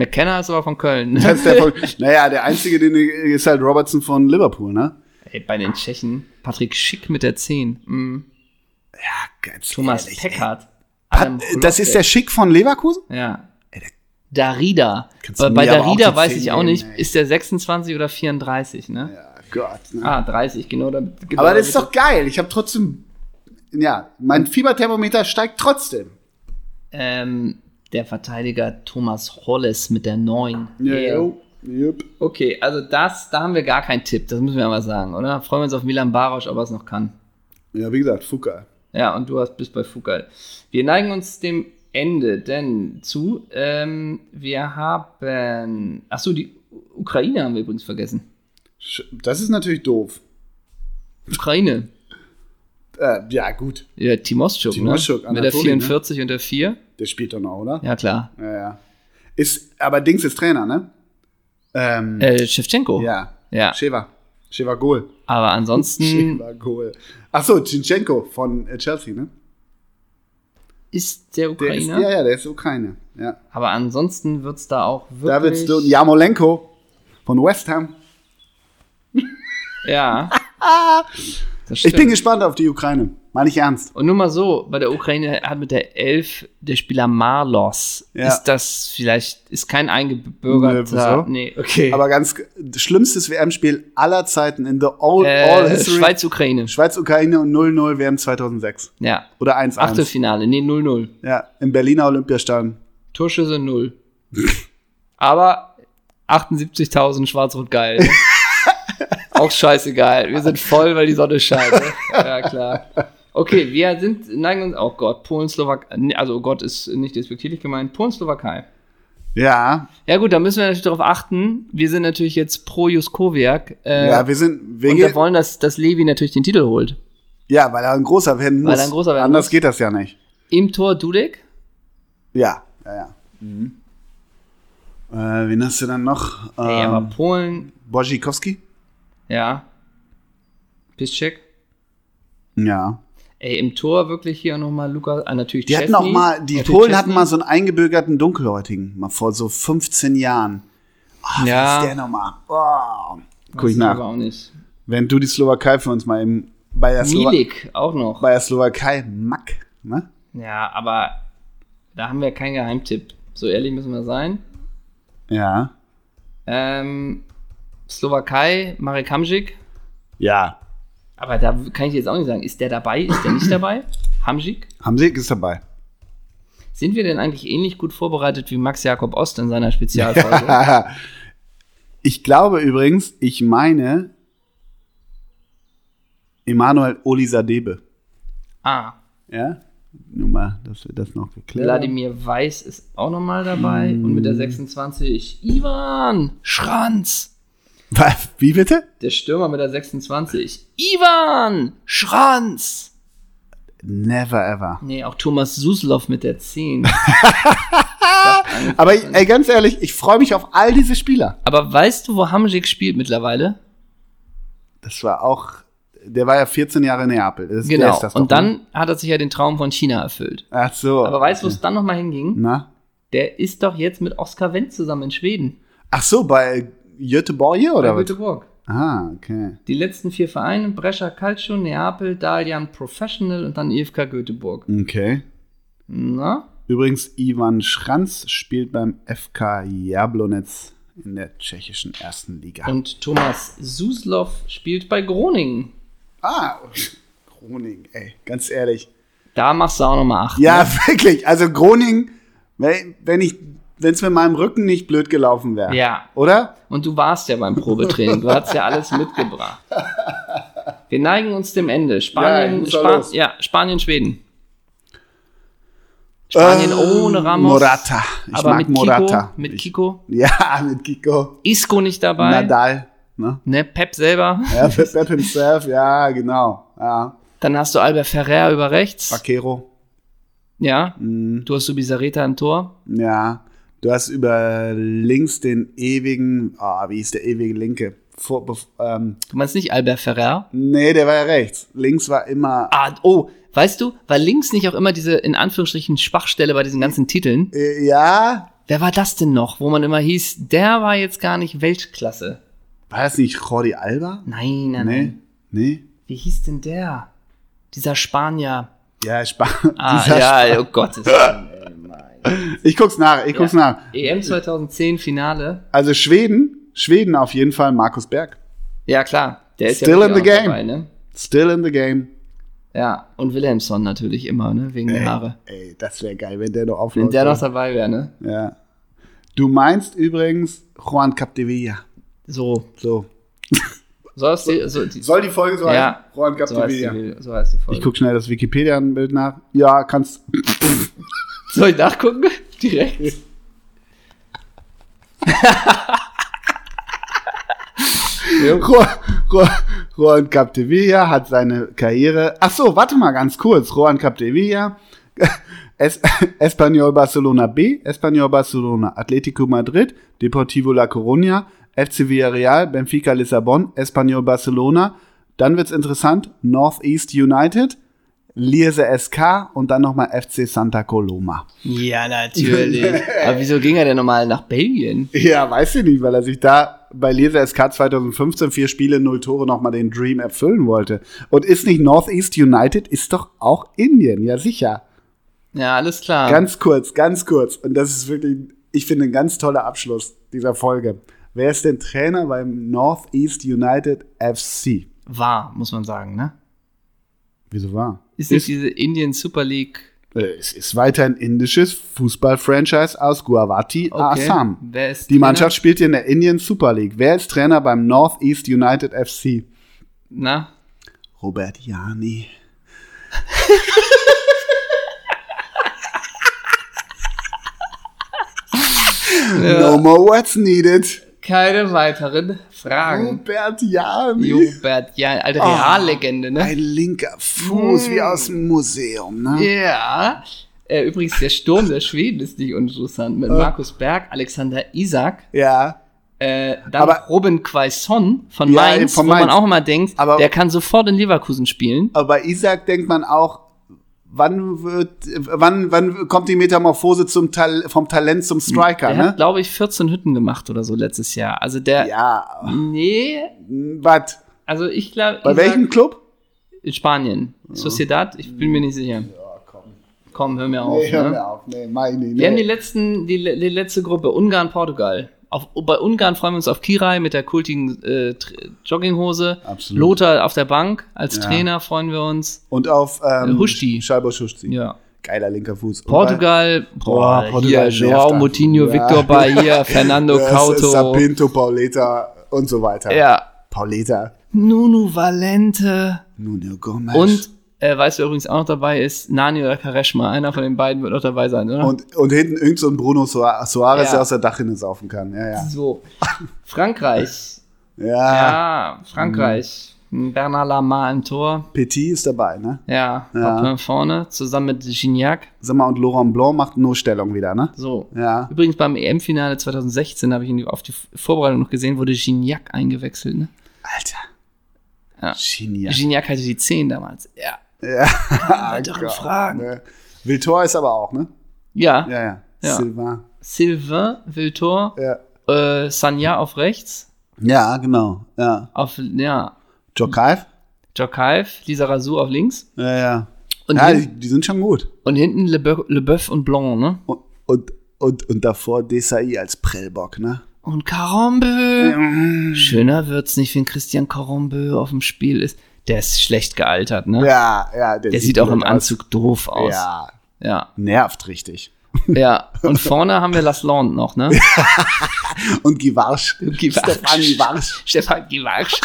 McKenna ist aber von Köln. Das ist der von, naja, der einzige, den ist halt Robertson von Liverpool, ne? Ey, bei den Tschechen, Patrick Schick mit der 10. Mm. Ganz Thomas ehrlich, Peckhardt. Das ist der Schick von Leverkusen? Ja. Darida. Kannst du Bei, bei Darida weiß 10 ich auch nicht, ey. ist der 26 oder 34, ne? Ja, Gott. Ne? Ah, 30, genau. Da, genau Aber das ist doch geil. Ich habe trotzdem, ja, mein Fieberthermometer steigt trotzdem. Ähm, der Verteidiger Thomas Holles mit der 9. Yeah. jo. Jupp. Okay, also das, da haben wir gar keinen Tipp, das müssen wir aber sagen, oder? Freuen wir uns auf Milan Barosch, ob er es noch kann. Ja, wie gesagt, Fuka. Ja, und du hast bist bei Fugal. Wir neigen uns dem Ende denn zu. Ähm, wir haben. Achso, die Ukraine haben wir übrigens vergessen. Das ist natürlich doof. Ukraine. Äh, ja, gut. Ja, Timoschuk, Timoschuk, ne? Mit der Anatoli, 44 und der 4. Der spielt doch noch, oder? Ja, klar. Ja, ja. Ist, aber Dings ist Trainer, ne? Ähm, Äh, Shevchenko. ja. Ja. Sheva. Sheva Gol. Aber ansonsten Sheva Gol. Achso, Zinchenko von äh, Chelsea, ne? ist der Der ist, Ukrainer. ja, ja, der ist Ukraine. Ja. Aber ansonsten wird es da auch wirklich. David Stone, Jamolenko von West Ham. Ja. Ich bin gespannt auf die Ukraine. Meine ich ernst. Und nur mal so, bei der Ukraine hat mit der 11 der Spieler Marlos. Ja. Ist das vielleicht, ist kein eingebürgerter. Nö, wieso? nee, okay. Aber ganz schlimmstes WM-Spiel aller Zeiten in the all, äh, all history. Schweiz-Ukraine. Schweiz-Ukraine und 0-0 WM 2006. Ja. Oder 1-1. Achtelfinale, nee, 0-0. Ja, im Berliner Olympiastadion. Torschüsse 0. Aber 78.000 schwarz-rot geil. Auch scheißegal. Wir sind voll, weil die Sonne scheint. ne? Ja, klar. Okay, wir sind, neigen uns, oh Gott, Polen, Slowakei, also oh Gott ist nicht despektierlich gemeint, Polen, Slowakei. Ja, Ja gut, da müssen wir natürlich darauf achten. Wir sind natürlich jetzt pro Juskowiak. Äh, ja, wir sind, wir und wir wollen, dass, dass Levi natürlich den Titel holt. ja, weil er ein großer werden muss. Weil er ein großer werden Anders muss. geht das ja nicht. Im Tor Dudek. Ja, ja, ja. Äh, wen hast du dann noch? Ey, aber Ähm, Polen, Bożikowski? Ja. Piszczek. Ja. Ey, im Tor wirklich hier nochmal Lukas, ah, natürlich Die hatten auch mal, die Polen hatten mal so einen eingebürgerten Dunkelhäutigen, mal vor so 15 Jahren. Ah, Ja. Wie ist der nochmal? Oh. Guck Weiß ich nach. auch nicht. Wenn du die Slowakei für uns mal eben bei der, Milik auch noch. bei der Slowakei Mack, ne? Ja, aber da haben wir keinen Geheimtipp. So ehrlich müssen wir sein. Ja. Ähm, Slowakei, Marek Hamzik. Ja. Aber da kann ich jetzt auch nicht sagen, ist der dabei, ist der nicht dabei? Hamzik? Hamsik ist dabei. Sind wir denn eigentlich ähnlich gut vorbereitet wie Max Jakob Ost in seiner Spezialfolge? ich glaube übrigens, ich meine Emanuel Olisadebe. ah, Ja? Nur mal, dass wir das noch geklärt haben. Wladimir Weiß ist auch nochmal dabei. Und mit der 26 Ivan Schranz. Wie bitte? Der Stürmer mit der 26. Ivan Schranz. Never ever. Nee, auch Thomas Suslov mit der 10. Aber ey, ganz ehrlich, ich freue mich auf all diese Spieler. Aber weißt du, wo Hamzik spielt mittlerweile? Das war auch, der war ja 14 Jahre in Neapel. Das, Genau. ist das Und dann hat er sich ja den Traum von China erfüllt. Ach so. Aber weißt du, wo es dann nochmal hinging? Na? Der ist doch jetzt mit Oskar Wendt zusammen in Schweden. Ach so, bei Göteborg oder Bei? Göteborg. Ah, okay. Die letzten vier Vereine, Brescia Calcio, Neapel, Dalian Professional und dann IFK Göteborg. Okay. Na? Übrigens, Ivan Schranz spielt beim FK Jablonec in der tschechischen ersten Liga. Und Thomas Suslov spielt bei Groningen. ah, Groningen, ey, ganz ehrlich. Da machst du auch nochmal acht. Ja, ne? wirklich. Also Groningen, wenn ich, wenn es mit meinem Rücken nicht blöd gelaufen wäre. Ja. Oder? Und du warst ja beim Probetraining. Du hast ja alles mitgebracht. Wir neigen uns dem Ende. Ja, ich Spanien, auch Span ja, Spanien, Schweden. Spanien Äh, ohne Ramos. Morata. Ich aber mag mit Morata. Kiko, mit Ich- Kiko. Ja, mit Kiko. Isco nicht dabei. Nadal. Ne? Ne, Pep selber. Ja, Pep Pep himself, ja, genau. Ja. Dann hast du Albert Ferrer über rechts. Vaquero. Ja. Mhm. Du hast Subisareta im Tor. Ja. Du hast über links den ewigen, ah, wie ist der ewige Linke? Vor, ähm, Du meinst nicht Albert Ferrer? nee, der war ja rechts. Links war immer, Ah, oh, weißt du, war links nicht auch immer diese, in Anführungsstrichen, Schwachstelle bei diesen ganzen Titeln? äh, ja, Wer war das denn noch, wo man immer hieß, der war jetzt gar nicht Weltklasse? war das nicht Jordi Alba? Nein, nein, Nee, nein. nee. Wie hieß denn der? Dieser Spanier. Ja, Spa Ah, ja, Spa oh Gott. Ich guck's nach, ich guck's nach. EM 2010 Finale. Also Schweden, Schweden auf jeden Fall Markus Berg. Ja, klar. Der ist Still ja in the game. Dabei, ne? Still in the game. Ja, und Wilhelmsson natürlich immer, ne? Wegen der Haare. Ey, das wäre geil, wenn der noch Wenn aufläuft. der noch dabei wäre, ne? Ja. Du meinst übrigens Juan Capdevilla. So. So. So die, so, die, Soll die Folge so Ja. heißen? Juan so, heißt Capdevilla. die, so heißt die Folge. ich guck schnell das Wikipedia-Bild nach. Ja, kannst. Soll ich nachgucken? Direkt. Juan, Capdevilla hat seine Karriere. Ach so, warte mal ganz kurz. Juan Capdevilla. Es, Espanyol Barcelona B, Espanyol Barcelona, Atletico Madrid, Deportivo La Coruña, FC Villarreal, Benfica Lissabon, Espanyol Barcelona. Dann wird's interessant. Northeast United, Lierse SK und dann nochmal FC Santa Coloma. Ja, natürlich. Aber wieso ging er denn nochmal nach Belgien? Ja, weiß ich nicht, weil er sich da bei Lierse SK 2015 vier Spiele, null Tore nochmal den Dream erfüllen wollte. Und ist nicht Northeast United, ist doch auch Indien, ja sicher. Ja, alles klar. Ganz kurz, ganz kurz. Und das ist wirklich, ich finde, ein ganz toller Abschluss dieser Folge. Wer ist denn Trainer beim Northeast United FC? War, muss man sagen, ne? Wieso war? Ist nicht diese Indian Super League. Äh, Es ist weiter ein indisches Fußball-Franchise aus Guwahati, Okay. Assam. Wer ist Die Trainer? Mannschaft spielt in der Indian Super League. Wer ist Trainer beim Northeast United FC? Na? Robert Jani. No more words needed. Keine weiteren Fragen. Robert Jani. Jobert, ja, alte Reallegende, ne? Ein linker Fuß wie aus dem Museum, ne? Ja. Äh, übrigens, der Sturm der Schweden ist nicht uninteressant. Mit Markus Berg, Alexander Isak, Ja. äh, dann Aber- Robin Quaison von Ja, Mainz, von wo man Mainz. auch immer denkt, Aber- der kann sofort in Leverkusen spielen. Aber bei Isaac denkt man auch, wann wird, wann, wann kommt die Metamorphose zum Tal vom Talent zum Striker, Der ne? hat, glaube ich, 14 Hütten gemacht oder so letztes Jahr. Also der, Ja. nee, Was? also ich glaube, Bei welchem Club? in Spanien. Sociedad, ich bin mir nicht sicher. Komm, hör mir auf. Nee, hör ne? mir auf. Nee, meine, Wir haben die nee. letzten, die, die letzte Gruppe, Ungarn, Portugal. Auf, bei Ungarn freuen wir uns auf Kirai mit der kultigen äh, Jogginghose. Absolut. Lothar auf der Bank als Ja. Trainer freuen wir uns. Und auf ähm, Äh, Huschti. Schalbosch Huschti. Ja. Geiler linker Fuß. Portugal, boah, Portugal hier, Joao. Moutinho, Ja. Victor Bahia, Fernando bei- Ja, Couto. Sapinto, Pauleta und so weiter. Ja. Pauleta. Nunu Valente. Nuno Gomes. Und, äh, weißt du, übrigens auch noch dabei ist, Nani oder Kareshma. Einer von den beiden wird noch dabei sein, oder? Und, und hinten irgend so ein Bruno Soa- Suarez, Ja. der aus der Dachrinne saufen kann. Ja, ja. so. Frankreich. Ja. Ja, Frankreich. Bernard Lamar im Tor. Petit ist dabei, ne? Ja, Ja. Papin vorne, zusammen mit Gignac. Sag mal, und Laurent Blanc macht nur Stellung wieder, ne? So. Ja. Übrigens beim EM-Finale 2016 habe ich ihn auf die Vorbereitung noch gesehen, wurde Gignac eingewechselt. Ne? Alter. Ja. Genial. Gignac hatte die 10 damals. Ja. Ja. Weitere Gott, Fragen. Ne? Viltor ist aber auch, ne? Ja. Ja, ja. Ja. Sylvain. Sylvain, Viltor, Ja. äh, Sanya auf rechts, ja, genau. Ja. auf, ja, Jokaev? Jokaev, Lisa Razou auf links. Ja, ja. Und, ja, die, die sind schon gut. und hinten Leboeuf und Blanc, ne? Und, und, und, und davor Desai als Prellbock, ne? Und Carambeu. Schöner wird's nicht, wenn Christian Carambeu auf dem Spiel ist. Der ist schlecht gealtert, ne? Ja, ja. Der sieht auch im Anzug doof aus. Ja, Ja. nervt richtig. Ja. Und vorne haben wir Lasland noch, ne? Und Givarsch. Givarsch. Stefan Givarsch. Stefan Givarsch.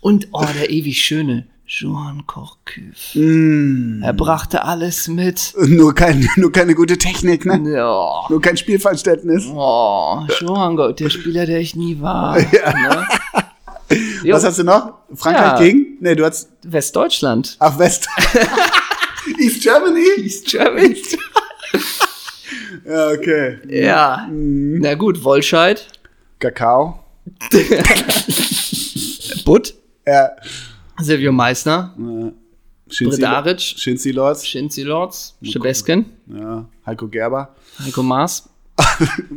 Und, oh, der ewig schöne. Joan Korküv. Mm. Er brachte alles mit. Nur, kein, nur keine gute Technik, ne? Ja. Nur kein Spielverständnis. Oh, Joan Korküv, der Spieler, der ich nie war. Ne? Jo, Was hast du noch? Frankreich Ja. gegen? Nee, du hast. Westdeutschland. Ach, West. East Germany? East Germany. Ja, okay. Ja. Na gut, Wolscheid. Kakao. Butt. Ja. Silvio Meissner. Bredaric. Shinzi Lords. Shinzi Lords. Schebesken. Ja. Heiko Gerber. Heiko Maas.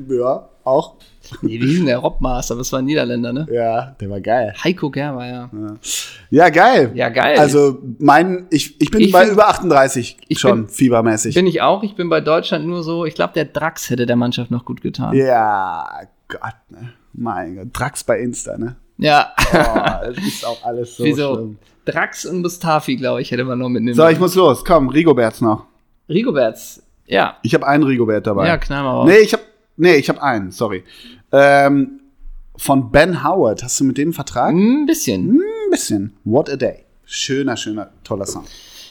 Ja, auch. Nee, wie hieß denn der Rob Maas? Aber es war ein Niederländer, ne? Ja, der war geil. Heiko Gerber, ja. Ja, geil. Ja, geil. Also, mein, ich, ich bin Ich bei find- über 38 Ich schon, bin- fiebermäßig. Bin ich auch. Ich bin bei Deutschland nur so, ich glaube, der Drax hätte der Mannschaft noch gut getan. ja, Gott, ne? Mein Gott. Drax bei Insta, ne? Ja. Oh, das ist auch alles so Wieso? schlimm. Drax und Mustafi, glaube ich, hätte man noch mitnehmen So, ich muss los. Komm, Rigoberts noch. Rigoberts. Ja. Ich habe einen Rigobert dabei. Ja, knall mal raus. Nee, ich habe nee, ich habe einen, sorry. Ähm, von Ben Howard. Hast du mit dem einen Vertrag? Ein bisschen. Ein bisschen. What a Day. Schöner, schöner, toller Song.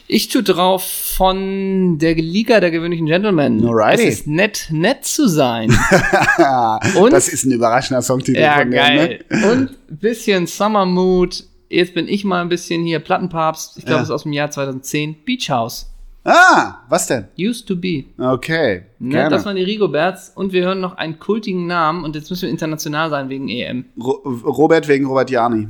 Ich tue drauf von der Liga der gewöhnlichen Gentlemen. Alrighty. Es ist nett, nett zu sein. Und Das ist ein überraschender Songtitel ja, von dem, geil. ne? Und ein bisschen Summer Mood. Jetzt bin ich mal ein bisschen hier Plattenpapst. Ich glaube, Ja. es ist aus dem Jahr 2010. Beach House. Ah, was denn? Used to be. Okay. Ne, gerne. das waren die Rigoberts. Und wir hören noch einen kultigen Namen. Und jetzt müssen wir international sein wegen EM. Ro Robert wegen Robert Jani.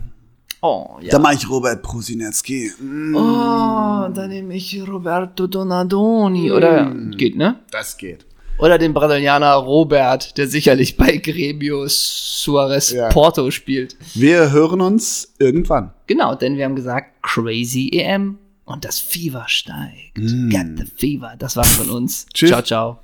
Oh, ja. Da mache ich Robert Prosinecki. Mm, Oh, dann nehme ich Roberto Donadoni. Oder geht, ne? das geht. Oder den Brasilianer Robert, der sicherlich bei Gremio Suarez Ja. Porto spielt. Wir hören uns irgendwann. Genau, denn wir haben gesagt, crazy EM und das Fieber steigt. Get the fever. Das war's von uns. Tschüss. Ciao, ciao.